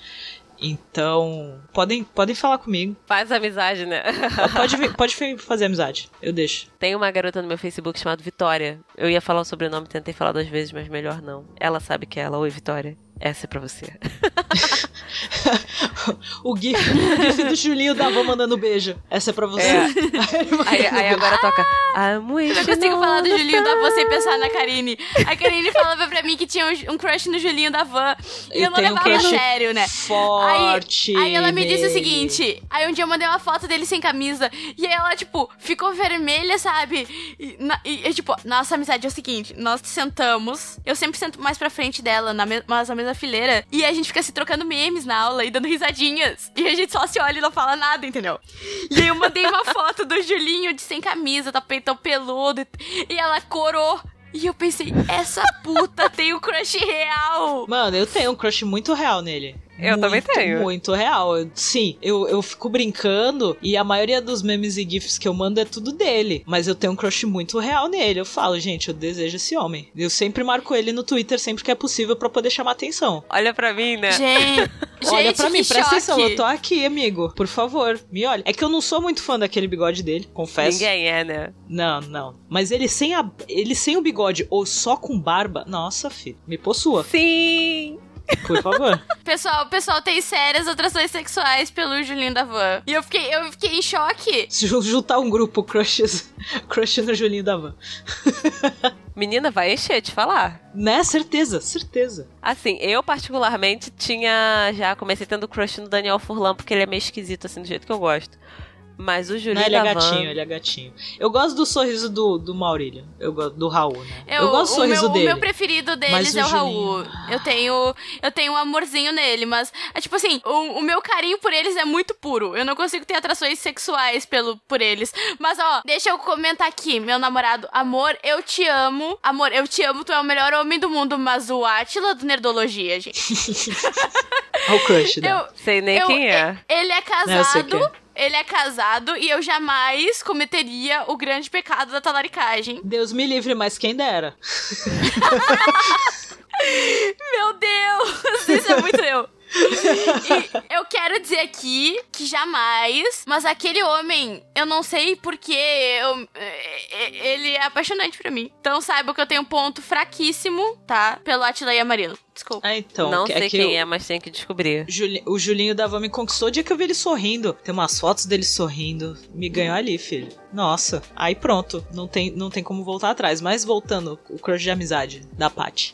Então, podem, podem falar comigo. Faz amizade, né? pode, pode fazer amizade, eu deixo. Tem uma garota no meu Facebook chamada Vitória. Eu ia falar o sobrenome, tentei falar duas vezes, mas melhor não. Ela sabe que é ela. Oi, Vitória. Essa é pra você. o, gif, o gif do Julinho da avó mandando beijo. Essa é pra você. É. aí, aí, agora toca. Eu não consigo falar do Julinho da avó sem pensar na Karine. A Karine falava pra mim que tinha um, crush no Julinho da van. E eu, eu não levava um a sério, né? Forte. Aí, aí ela me disse o seguinte. Aí um dia eu mandei uma foto dele sem camisa. E aí ela, tipo, ficou vermelha, sabe? E, na, e, e tipo, nossa amizade é o seguinte: nós sentamos. Eu sempre sento mais pra frente dela, na, me, mas na mesma fileira. E a gente fica se trocando memes na aula e dando risadinhas. E a gente só se olha e não fala nada, entendeu? E aí eu mandei uma foto do Julinho de sem camisa, tá peitão peludo. E ela corou e eu pensei, essa puta tem um crush real. Mano, eu tenho um crush muito real nele. Eu muito, também tenho. Muito real. Sim, eu, eu fico brincando e a maioria dos memes e gifs que eu mando é tudo dele. Mas eu tenho um crush muito real nele. Eu falo, gente, eu desejo esse homem. Eu sempre marco ele no Twitter sempre que é possível para poder chamar atenção. Olha pra mim, né? Gente, Olha pra mim, presta choque. atenção. Eu tô aqui, amigo. Por favor, me olha. É que eu não sou muito fã daquele bigode dele, confesso. Ninguém é, né? Não, não. Mas ele sem, a, ele sem o bigode ou só com barba, nossa, filho, me possua. Sim! Por favor. pessoal, o pessoal tem sérias atrações sexuais pelo Julinho da Van. E eu fiquei, eu fiquei em choque. Se juntar um grupo crushes, crush no Julinho da Van. Menina, vai encher, te falar. Né? Certeza, certeza. Assim, eu particularmente tinha. Já comecei tendo crush no Daniel Furlan, porque ele é meio esquisito, assim, do jeito que eu gosto. Mas o Julinho Não, ele é Van... gatinho, ele é gatinho. Eu gosto do sorriso do, do Maurílio. Eu gosto do Raul, né? Eu, eu gosto do sorriso meu, dele. O meu preferido deles é o, Raul. Eu tenho, eu tenho um amorzinho nele, mas é tipo assim, o, o, meu carinho por eles é muito puro. Eu não consigo ter atrações sexuais pelo, por eles. Mas ó, deixa eu comentar aqui, meu namorado, amor, eu te amo. Amor, eu te amo, tu é o melhor homem do mundo, mas o Átila do Nerdologia, gente. Olha o crush, né? Eu, Sei nem eu, quem é. Ele é casado ele é casado e eu jamais cometeria o grande pecado da talaricagem. Deus me livre, mas quem dera. Meu Deus! Isso é muito eu. e eu quero dizer aqui que jamais, mas aquele homem, eu não sei porque eu, ele é apaixonante para mim. Então saiba que eu tenho um ponto fraquíssimo, tá? Pelo Atila e Amarino. Desculpa. Ah, então. Não é sei quem eu... é, mas tem que descobrir. o Julinho da Van me conquistou o dia que eu vi ele sorrindo. Tem umas fotos dele sorrindo. Me ganhou ali, filho. Nossa. Aí pronto. Não tem, não tem como voltar atrás. Mas voltando, o crush de amizade da Paty.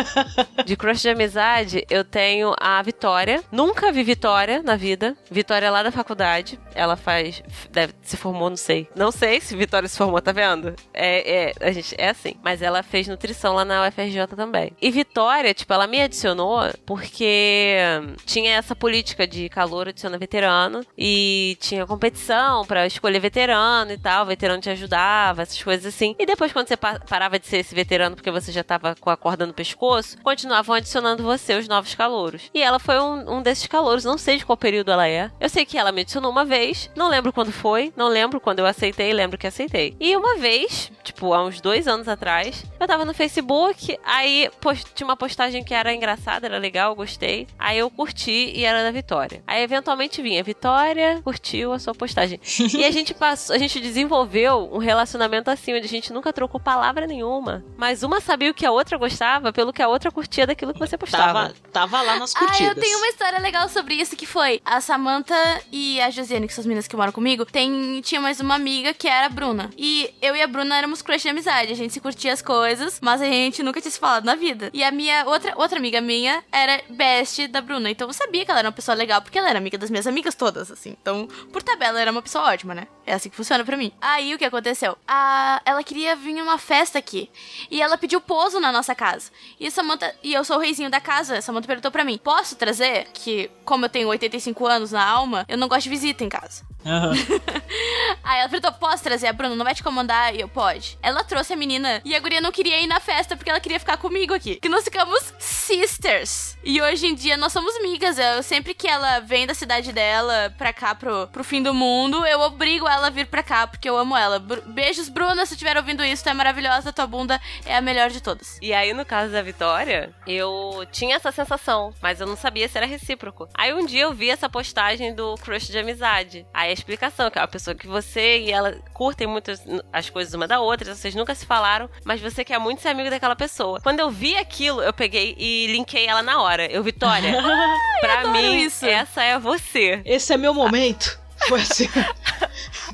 de crush de amizade, eu tenho a Vitória. Nunca vi Vitória na vida. Vitória é lá da faculdade. Ela faz. Deve, se formou, não sei. Não sei se Vitória se formou, tá vendo? É, é, a gente, é assim. Mas ela fez nutrição lá na UFRJ também. E Vitória, tipo, ela me adicionou porque tinha essa política de calor adiciona veterano e tinha competição para escolher veterano e tal, o veterano te ajudava, essas coisas assim. E depois, quando você parava de ser esse veterano porque você já tava com a corda no pescoço, continuavam adicionando você os novos calouros. E ela foi um, um desses calouros, não sei de qual período ela é. Eu sei que ela me adicionou uma vez, não lembro quando foi, não lembro quando eu aceitei, lembro que aceitei. E uma vez, tipo, há uns dois anos atrás, eu tava no Facebook, aí post, tinha uma postagem que era engraçada, era legal, gostei. Aí eu curti e era da Vitória. Aí eventualmente vinha, Vitória curtiu a sua postagem. e a gente passou, a gente desenvolveu um relacionamento assim, onde a gente nunca trocou palavra nenhuma. Mas uma sabia o que a outra gostava pelo que a outra curtia daquilo que você postava. Tava, tava lá nas curtidas. Ah, eu tenho uma história legal sobre isso que foi a Samantha e a Josiane, que são as meninas que moram comigo, tem, tinha mais uma amiga que era a Bruna. E eu e a Bruna éramos crush de amizade. A gente se curtia as coisas, mas a gente nunca tinha se falado na vida. E a minha outra outra, outra amiga minha era best da Bruna. Então eu sabia que ela era uma pessoa legal, porque ela era amiga das minhas amigas todas, assim. Então, por tabela, ela era uma pessoa ótima, né? É assim que funciona pra mim. Aí o que aconteceu? A, ela queria vir numa festa aqui. E ela pediu pouso na nossa casa. E Samantha, e eu sou o reizinho da casa. A Samantha perguntou pra mim: posso trazer? Que, como eu tenho 85 anos na alma, eu não gosto de visita em casa. Aham. Aí ela perguntou: posso trazer a Bruna? Não vai te incomodar? E eu, pode. Ela trouxe a menina e a guria não queria ir na festa porque ela queria ficar comigo aqui. Que nós ficamos sisters. E hoje em dia nós somos amigas. Eu, sempre que ela vem da cidade dela pra cá, pro, pro fim do mundo, eu obrigo ela a vir pra cá porque eu amo ela. Bru- Beijos, Bruna, se estiver ouvindo isso, tu é maravilhosa, tua bunda é a melhor de todas. E aí, no caso da Vitória, eu tinha essa sensação, mas eu não sabia se era recíproco. Aí um dia eu vi essa postagem do crush de amizade. Aí a explicação, que é uma pessoa que você e ela curtem muito as- as coisas uma da outra, vocês nunca se falaram, mas você quer muito ser amigo daquela pessoa. Quando eu vi aquilo, eu peguei e linkei ela na hora. Eu, Vitória, pra adoro mim, isso. essa é você. Esse é meu momento. Foi assim.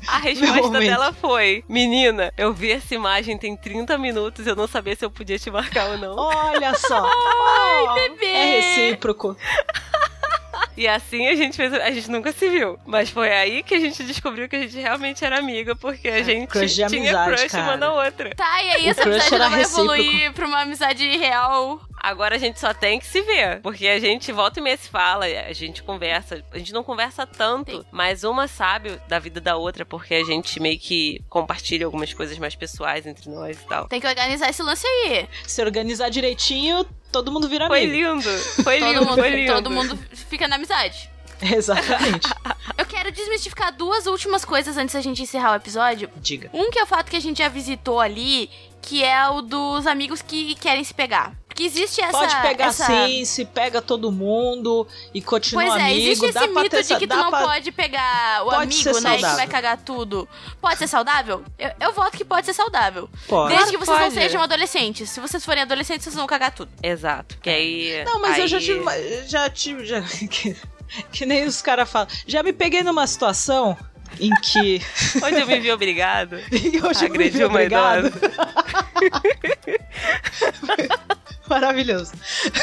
A resposta dela foi: Menina, eu vi essa imagem tem 30 minutos, eu não sabia se eu podia te marcar ou não. Olha só. Ai, bebê. É recíproco. E assim a gente fez. A gente nunca se viu. Mas foi aí que a gente descobriu que a gente realmente era amiga, porque a gente crush tinha amizade, crush cara. uma na outra. Tá, e aí O essa crush amizade era não vai recíproco. evoluir pra uma amizade real. Agora a gente só tem que se ver. Porque a gente volta e meia se fala, a gente conversa. A gente não conversa tanto, Sim. mas uma sabe da vida da outra, porque a gente meio que compartilha algumas coisas mais pessoais entre nós e tal. Tem que organizar esse lance aí. Se organizar direitinho, todo mundo vira Foi amigo. lindo! Foi Todo lindo, mundo, foi lindo. todo mundo fica na amizade. Exatamente. Eu quero desmistificar duas últimas coisas antes da gente encerrar o episódio. Diga. Um que é o fato que a gente já visitou ali, que é o dos amigos que querem se pegar. Porque existe essa. Pode pegar essa... sim, se pega todo mundo e continua Pois é, amigo. existe dá esse pra mito ter de que tu dá não pra- pode pegar o Pode amigo, ser né? E que vai cagar tudo. Pode ser saudável? Eu, eu voto que pode ser saudável. Pode. Desde que vocês não pode. sejam adolescentes. Se vocês forem adolescentes, vocês vão cagar tudo. Exato. Que aí. Não, mas eu já aí- tive. uma- Já tive. Já, que, que nem os caras falam. Já me peguei numa situação em que. Onde eu me vi obrigado. Hoje Agrediu uma obrigado. idosa. Maravilhoso.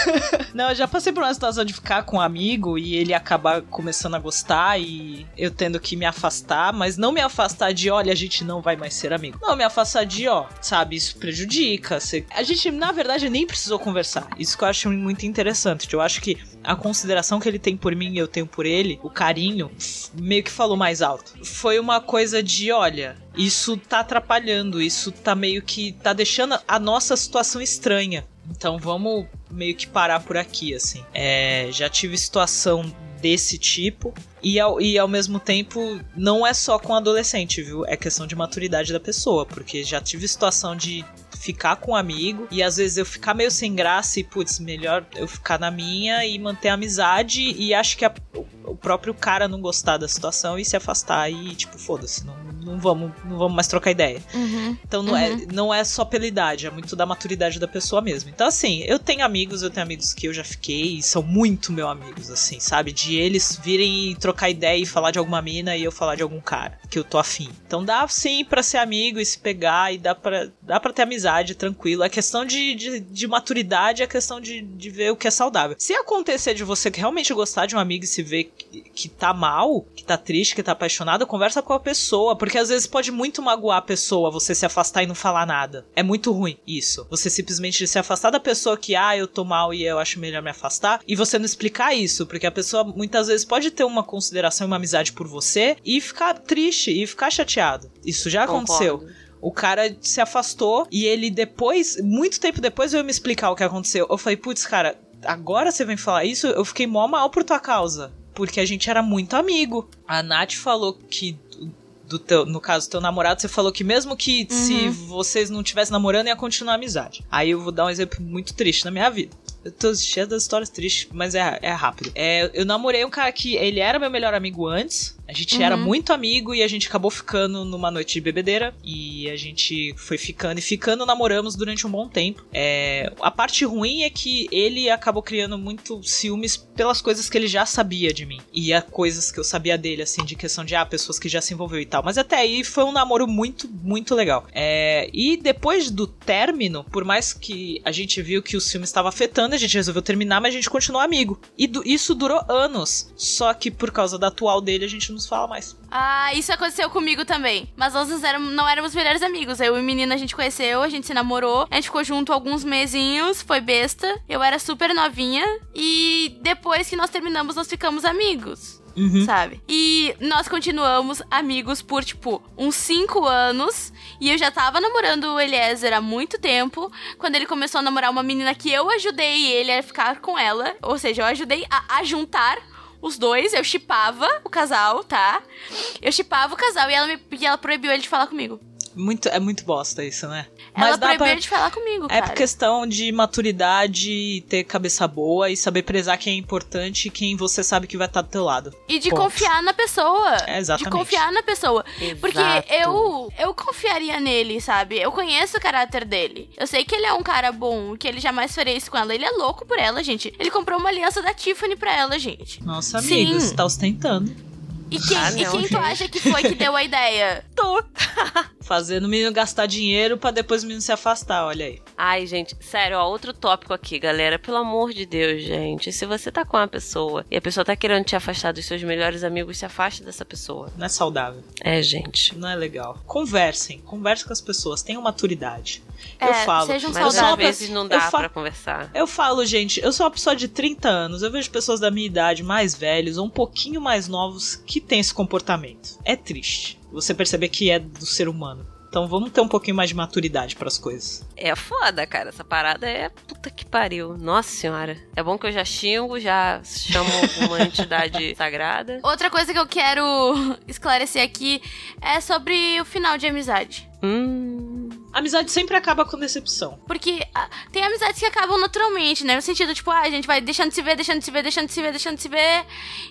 Não, eu já passei por uma situação de ficar com um amigo e ele acabar começando a gostar e eu tendo que me afastar, mas não me afastar de, olha, a gente não vai mais ser amigo. Não, me afastar de, ó, sabe, isso prejudica. você- A gente, na verdade, nem precisou conversar. Isso que eu acho muito interessante. Eu acho que a consideração que ele tem por mim e eu tenho por ele, o carinho, meio que falou mais alto. Foi uma coisa de, olha, isso tá atrapalhando, isso tá meio que tá deixando a nossa situação estranha. Então vamos meio que parar por aqui, assim. É, já tive situação desse tipo. E ao, e ao mesmo tempo, não é só com adolescente, viu? É questão de maturidade da pessoa. Porque já tive situação de ficar com um amigo e às vezes eu ficar meio sem graça e, putz, melhor eu ficar na minha e manter a amizade e acho que a- o próprio cara não gostar da situação e se afastar e, tipo, foda-se, não, não, vamos, não vamos mais trocar ideia. Então não, é, não é só pela idade, é muito da maturidade da pessoa mesmo. Então, assim, eu tenho amigos, eu tenho amigos que eu já fiquei e são muito meus amigos, assim, sabe? De eles virem e trocar ideia e falar de alguma mina e eu falar de algum cara que eu tô afim. Então dá sim pra ser amigo e se pegar e dá pra, dá pra ter amizade tranquilo. É questão de, de, de maturidade, é questão de, de ver o que é saudável. Se acontecer de você realmente gostar de um amigo e se ver que, que tá mal, que tá triste, que tá apaixonado, conversa com a pessoa, porque às vezes pode muito magoar a pessoa você se afastar e não falar nada. É muito ruim isso. Você simplesmente se afastar da pessoa que, ah, eu tô mal e eu acho melhor me afastar, e você não explicar isso, porque a pessoa muitas vezes pode ter uma consideração e uma amizade por você e ficar triste e ficar chateado. Isso já aconteceu. Concordo. O cara se afastou e ele depois, muito tempo depois, veio me explicar o que aconteceu. Eu falei, putz, cara, agora você vem falar isso? Eu fiquei mó mal por tua causa. Porque a gente era muito amigo. A Nath falou que. Do teu, no caso do teu namorado, você falou que mesmo que se vocês não tivessem namorando, ia continuar a amizade. Aí eu vou dar um exemplo muito triste na minha vida. Eu tô cheia das histórias tristes, mas é, é rápido. É, eu namorei um cara que ele era meu melhor amigo antes. A gente uhum. era muito amigo e a gente acabou ficando numa noite de bebedeira. E a gente foi ficando e ficando, namoramos durante um bom tempo. É, a parte ruim é que ele acabou criando muito ciúmes pelas coisas que ele já sabia de mim. E a coisas que eu sabia dele, assim, de questão de, ah, pessoas que já se envolveu e tal. Mas até aí foi um namoro muito, muito legal. É, e depois do término, por mais que a gente viu que o ciúme estava afetando, a gente resolveu terminar, mas a gente continuou amigo. E do, isso durou anos. Só que por causa da atual dele, a gente não nos fala mais. Ah, isso aconteceu comigo também. Mas nós não éramos melhores amigos. Eu e o menino a gente conheceu, a gente se namorou, a gente ficou junto alguns mesinhos, foi besta. Eu era super novinha. E depois que nós terminamos, nós ficamos amigos. Uhum. Sabe? E nós continuamos amigos por, tipo, uns 5 anos. E eu já tava namorando o Eliezer há muito tempo. Quando ele começou a namorar uma menina que eu ajudei ele a ficar com ela. Ou seja, eu ajudei a, a juntar os dois, eu chipava o casal, tá? Eu chipava o casal e ela, me, e ela proibiu ele de falar comigo. Muito, é muito bosta isso, né? Ela proibiu pra... de falar comigo, é cara. É questão de maturidade, ter cabeça boa e saber prezar quem é importante e quem você sabe que vai estar do teu lado. E de Ponto. confiar na pessoa. É, exatamente. De confiar na pessoa. Exato. Porque eu, eu confiaria nele, sabe? Eu conheço o caráter dele. Eu sei que ele é um cara bom, que ele jamais faria isso com ela. Ele é louco por ela, gente. Ele comprou uma aliança da Tiffany pra ela, gente. Nossa, amigo, Sim. você tá ostentando. E quem, ah, não, e quem tu acha que foi que deu a ideia? tu. Fazendo o menino gastar dinheiro para depois o menino se afastar, olha aí. Ai, gente, sério, ó, outro tópico aqui, galera. Pelo amor de Deus, gente. Se você tá com uma pessoa e a pessoa tá querendo te afastar dos seus melhores amigos, se afaste dessa pessoa. Não é saudável. É, gente. Não é legal. Conversem, conversem com as pessoas, tenham maturidade. É, eu falo. Sejam mas às vezes não dá pra conversar. Eu falo, gente, eu sou uma pessoa de 30 anos, eu vejo pessoas da minha idade mais velhos ou um pouquinho mais novos que têm esse comportamento. É triste. Você perceber que é do ser humano. Então vamos ter um pouquinho mais de maturidade para as coisas. É foda, cara. Essa parada é puta que pariu. Nossa senhora. É bom que eu já xingo, já chamo uma entidade sagrada. Outra coisa que eu quero esclarecer aqui é sobre o final de amizade. Hum. Amizade sempre acaba com decepção. Porque ah, tem amizades que acabam naturalmente, né? No sentido, tipo, ah, a gente vai deixando de se ver, deixando de se ver, deixando de se ver, deixando de se ver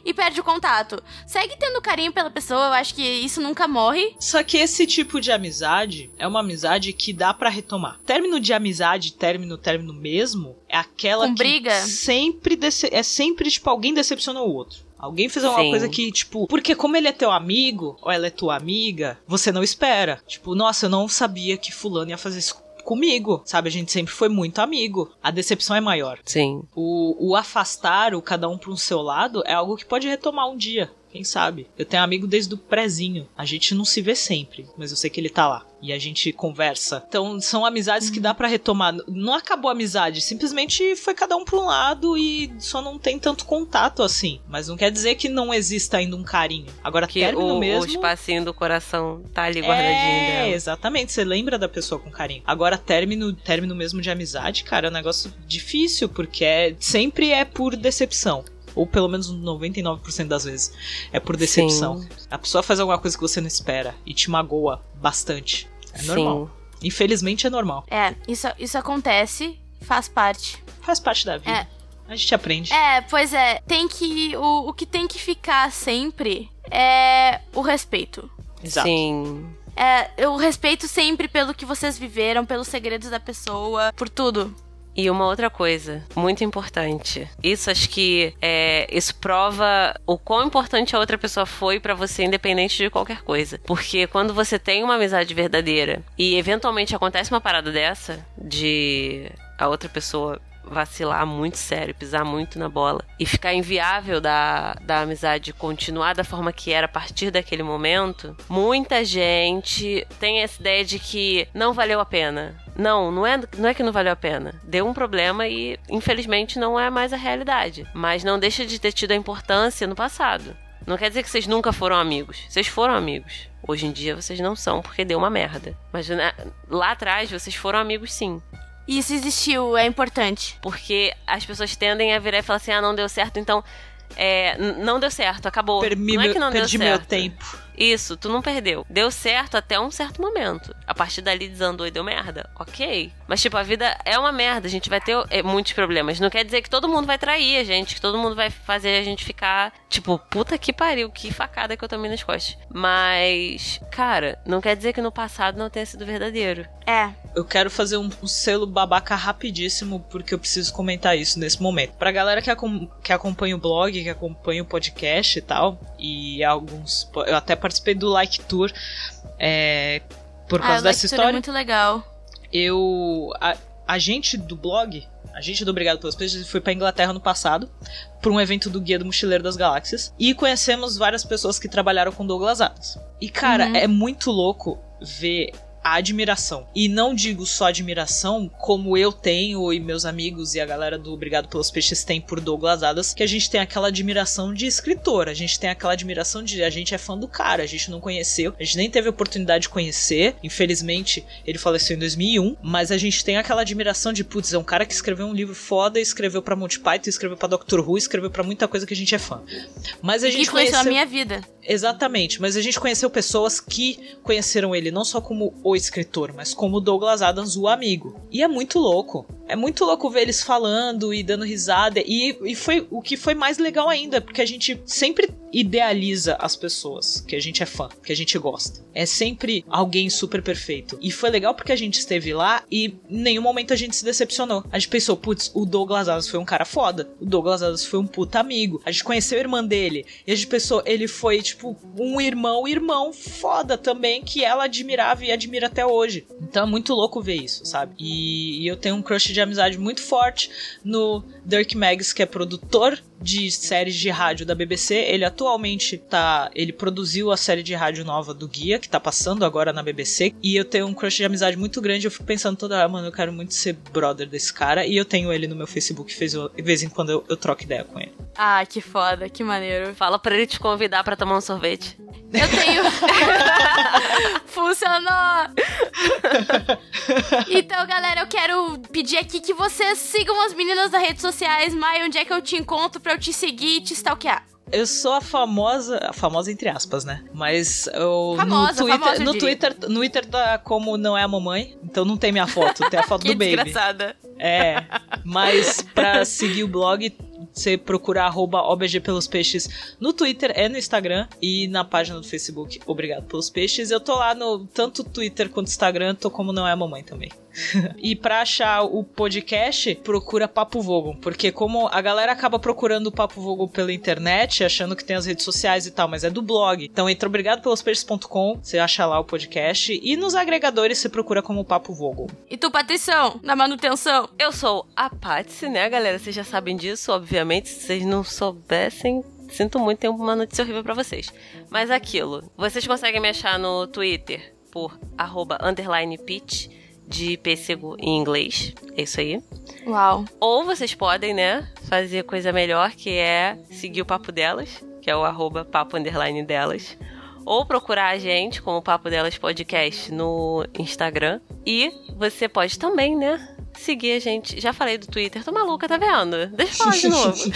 e perde o contato. Segue tendo carinho pela pessoa, eu acho que isso nunca morre. Só que esse tipo de amizade é uma amizade que dá para retomar. Término de amizade, término, término mesmo, é aquela com que briga? sempre é sempre tipo alguém decepciona o outro. Alguém fez alguma Sim. coisa que, tipo, porque como ele é teu amigo, ou ela é tua amiga, você não espera. Tipo, nossa, eu não sabia que fulano ia fazer isso comigo, sabe? A gente sempre foi muito amigo. A decepção é maior. Sim. O, o afastar o cada um para um seu lado é algo que pode retomar um dia. Quem sabe? Eu tenho um amigo desde o prézinho. A gente não se vê sempre, mas eu sei que ele tá lá. E a gente conversa. Então, são amizades que dá para retomar. Não acabou a amizade, simplesmente foi cada um pra um lado e só não tem tanto contato assim. Mas não quer dizer que não exista ainda um carinho. Agora, que término o, mesmo... o espacinho do coração tá ali guardadinho é, dela. exatamente. Você lembra da pessoa com carinho. Agora, término, término mesmo de amizade, cara, é um negócio difícil, porque é, sempre é por decepção ou pelo menos 99% das vezes, é por decepção. Sim. A pessoa faz alguma coisa que você não espera e te magoa bastante. É normal. Sim. Infelizmente é normal. É, isso, isso acontece, faz parte. Faz parte da vida. É. A gente aprende. É, pois é. Tem que. O, o que tem que ficar sempre é o respeito. Exato. Sim. É, o respeito sempre pelo que vocês viveram, pelos segredos da pessoa, por tudo. E uma outra coisa, muito importante. Isso acho que é, isso prova o quão importante a outra pessoa foi para você, independente de qualquer coisa. Porque quando você tem uma amizade verdadeira e eventualmente acontece uma parada dessa, de a outra pessoa vacilar muito sério, pisar muito na bola e ficar inviável da, da amizade continuar da forma que era a partir daquele momento, muita gente tem essa ideia de que não valeu a pena. Não, não é, não é que não valeu a pena. Deu um problema e, infelizmente, não é mais a realidade. Mas não deixa de ter tido a importância no passado. Não quer dizer que vocês nunca foram amigos. Vocês foram amigos. Hoje em dia vocês não são porque deu uma merda. Mas né, lá atrás vocês foram amigos sim. Isso existiu, é importante. Porque as pessoas tendem a virar e falar assim: ah, não deu certo, então. É, não deu certo, acabou. Permi não é que não perdi deu meu certo. tempo. Isso, tu não perdeu. Deu certo até um certo momento. A partir dali desandou e deu merda. Ok. Mas, tipo, a vida é uma merda. A gente vai ter é, muitos problemas. Não quer dizer que todo mundo vai trair a gente, que todo mundo vai fazer a gente ficar, tipo, puta que pariu, que facada que eu tomei nas costas. Mas, cara, não quer dizer que no passado não tenha sido verdadeiro. É. Eu quero fazer um, um selo babaca rapidíssimo, porque eu preciso comentar isso nesse momento. Pra galera que, acom que acompanha o blog, que acompanha o podcast e tal, e alguns. Eu até participei do Like Tour é, por causa ah, dessa é história. É muito legal. Eu. A, a gente do blog, a gente do Obrigado pelos Peixes, foi pra Inglaterra no passado, para um evento do Guia do Mochileiro das Galáxias, e conhecemos várias pessoas que trabalharam com Douglas Adams. E, cara, uhum. é muito louco ver a admiração. E não digo só admiração, como eu tenho e meus amigos e a galera do Obrigado pelos Peixes tem por Douglas Adams, que a gente tem aquela admiração de escritor, a gente tem aquela admiração de a gente é fã do cara, a gente não conheceu, a gente nem teve oportunidade de conhecer, infelizmente ele faleceu em 2001, mas a gente tem aquela admiração de, putz, é um cara que escreveu um livro foda, escreveu para Monty Python, escreveu para Doctor Who, escreveu para muita coisa que a gente é fã. Mas a gente e conheceu a minha vida. Exatamente, mas a gente conheceu pessoas que conheceram ele não só como o escritor, mas como Douglas Adams, o amigo. E é muito louco. É muito louco ver eles falando e dando risada. E, e foi o que foi mais legal ainda, porque a gente sempre idealiza as pessoas que a gente é fã, que a gente gosta. É sempre alguém super perfeito. E foi legal porque a gente esteve lá e nenhum momento a gente se decepcionou. A gente pensou, putz, o Douglas Adams foi um cara foda. O Douglas Adams foi um puta amigo. A gente conheceu a irmã dele. E a gente pensou, ele foi, tipo, um irmão, irmão foda também, que ela admirava e admira até hoje. Então é muito louco ver isso, sabe? E, e eu tenho um crush de amizade muito forte no Dirk Maggs, que é produtor de séries de rádio da BBC. Ele atualmente tá. Ele produziu a série de rádio nova do Guia, que tá passando agora na BBC. E eu tenho um crush de amizade muito grande. Eu fico pensando toda hora, mano, eu quero muito ser brother desse cara. E eu tenho ele no meu Facebook, fez, de vez em quando eu, eu troco ideia com ele. Ah, que foda, que maneiro. Fala pra ele te convidar para tomar um sorvete. Eu tenho. Funcionou! então, galera, eu quero pedir aqui que vocês sigam as meninas das redes sociais. Mai, onde é que eu te encontro pra eu te seguir e te stalkear? Eu sou a famosa, a famosa entre aspas, né? Mas eu famosa, no Twitter, famosa, no Twitter, no Twitter tá como não é a mamãe, então não tem minha foto, tem a foto do baby. Desgraçada. É, mas pra seguir o blog você procura arroba OBG pelos peixes no Twitter e no Instagram e na página do Facebook Obrigado pelos Peixes. Eu tô lá no tanto Twitter quanto Instagram, tô como não é a mamãe também. e pra achar o podcast, procura Papo Vogon, porque como a galera acaba procurando o Papo Vogon pela internet, achando que tem as redes sociais e tal, mas é do blog. Então entra obrigado pelos peixes.com, você acha lá o podcast e nos agregadores você procura como Papo Vogon. E tu, Patrição, na manutenção? Eu sou a Patsy, né, galera? Vocês já sabem disso, obviamente. Se vocês não soubessem, sinto muito, tenho uma notícia horrível para vocês. Mas aquilo, vocês conseguem me achar no Twitter por arroba underline pitch de pêssego em inglês. É isso aí. Uau. Ou vocês podem, né, fazer coisa melhor, que é seguir o papo delas, que é o arroba papo underline delas. Ou procurar a gente como Papo Delas Podcast no Instagram. E você pode também, né, seguir a gente. Já falei do Twitter, tô maluca, tá vendo? Deixa eu falar de novo.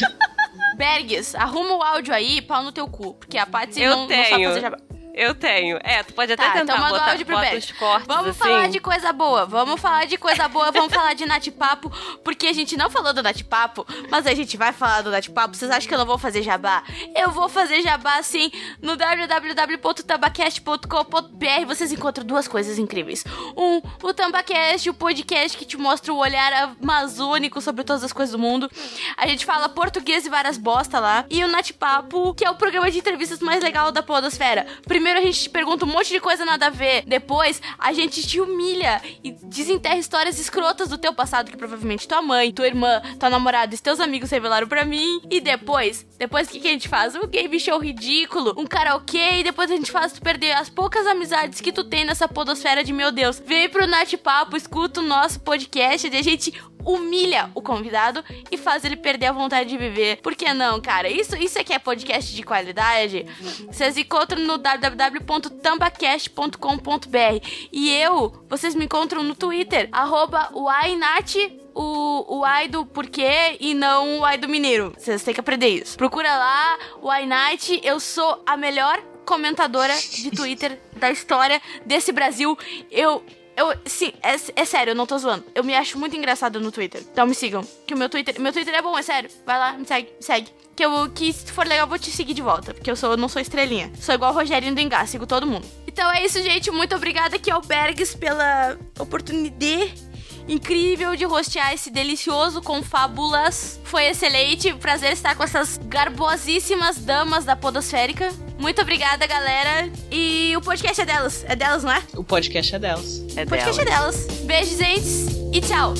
Bergs, arruma o áudio aí, pau no teu cu. Porque a Patsy eu não, tenho. não sabe fazer jabá. Eu tenho. É, tu pode até tá, tentar então botar, áudio pro bota os cortes, Vamos assim. falar de coisa boa, vamos falar de coisa boa, vamos falar de Nat Papo, porque a gente não falou do Nat Papo, mas a gente vai falar do Nat Papo. Vocês acham que eu não vou fazer jabá? Eu vou fazer jabá sim no www.tabacast.com.br. Vocês encontram duas coisas incríveis. Um, o Tambacast, o podcast que te mostra o olhar amazônico sobre todas as coisas do mundo. A gente fala português e várias bosta lá. E o Nat Papo, que é o programa de entrevistas mais legal da podosfera. Primeiro a gente te pergunta um monte de coisa nada a ver. Depois, a gente te humilha e desenterra histórias escrotas do teu passado que provavelmente tua mãe, tua irmã, tua namorada e teus amigos revelaram pra mim. E depois, depois o que, que a gente faz? Um game show ridículo, um karaokê e depois a gente faz tu perder as poucas amizades que tu tem nessa podosfera de meu Deus. Vem pro Nat Papo, escuta o nosso podcast e a gente humilha o convidado e faz ele perder a vontade de viver. Por que não, cara? Isso, isso aqui é podcast de qualidade. Vocês encontram no www.tambacast.com.br e eu, vocês me encontram no Twitter, arroba o, o ai do porquê e não o ai do mineiro. Vocês têm que aprender isso. Procura lá, o Night, eu sou a melhor comentadora de Twitter da história desse Brasil. Eu. Eu, sim, é, é sério, eu não tô zoando. Eu me acho muito engraçada no Twitter. Então me sigam. Que o meu Twitter. Meu Twitter é bom, é sério. Vai lá, me segue, me segue. Que eu que se for legal, eu vou te seguir de volta. Porque eu sou, eu não sou estrelinha. Sou igual o Rogerinho do Engá, sigo todo mundo. Então é isso, gente. Muito obrigada aqui ao Bergs pela oportunidade incrível de rostear esse delicioso com fábulas. Foi excelente. Prazer estar com essas garbosíssimas damas da podosférica. Muito obrigada, galera. E o podcast é delas. É delas, não é? O podcast é delas. É O podcast dela. é delas. Beijo, gente. E tchau.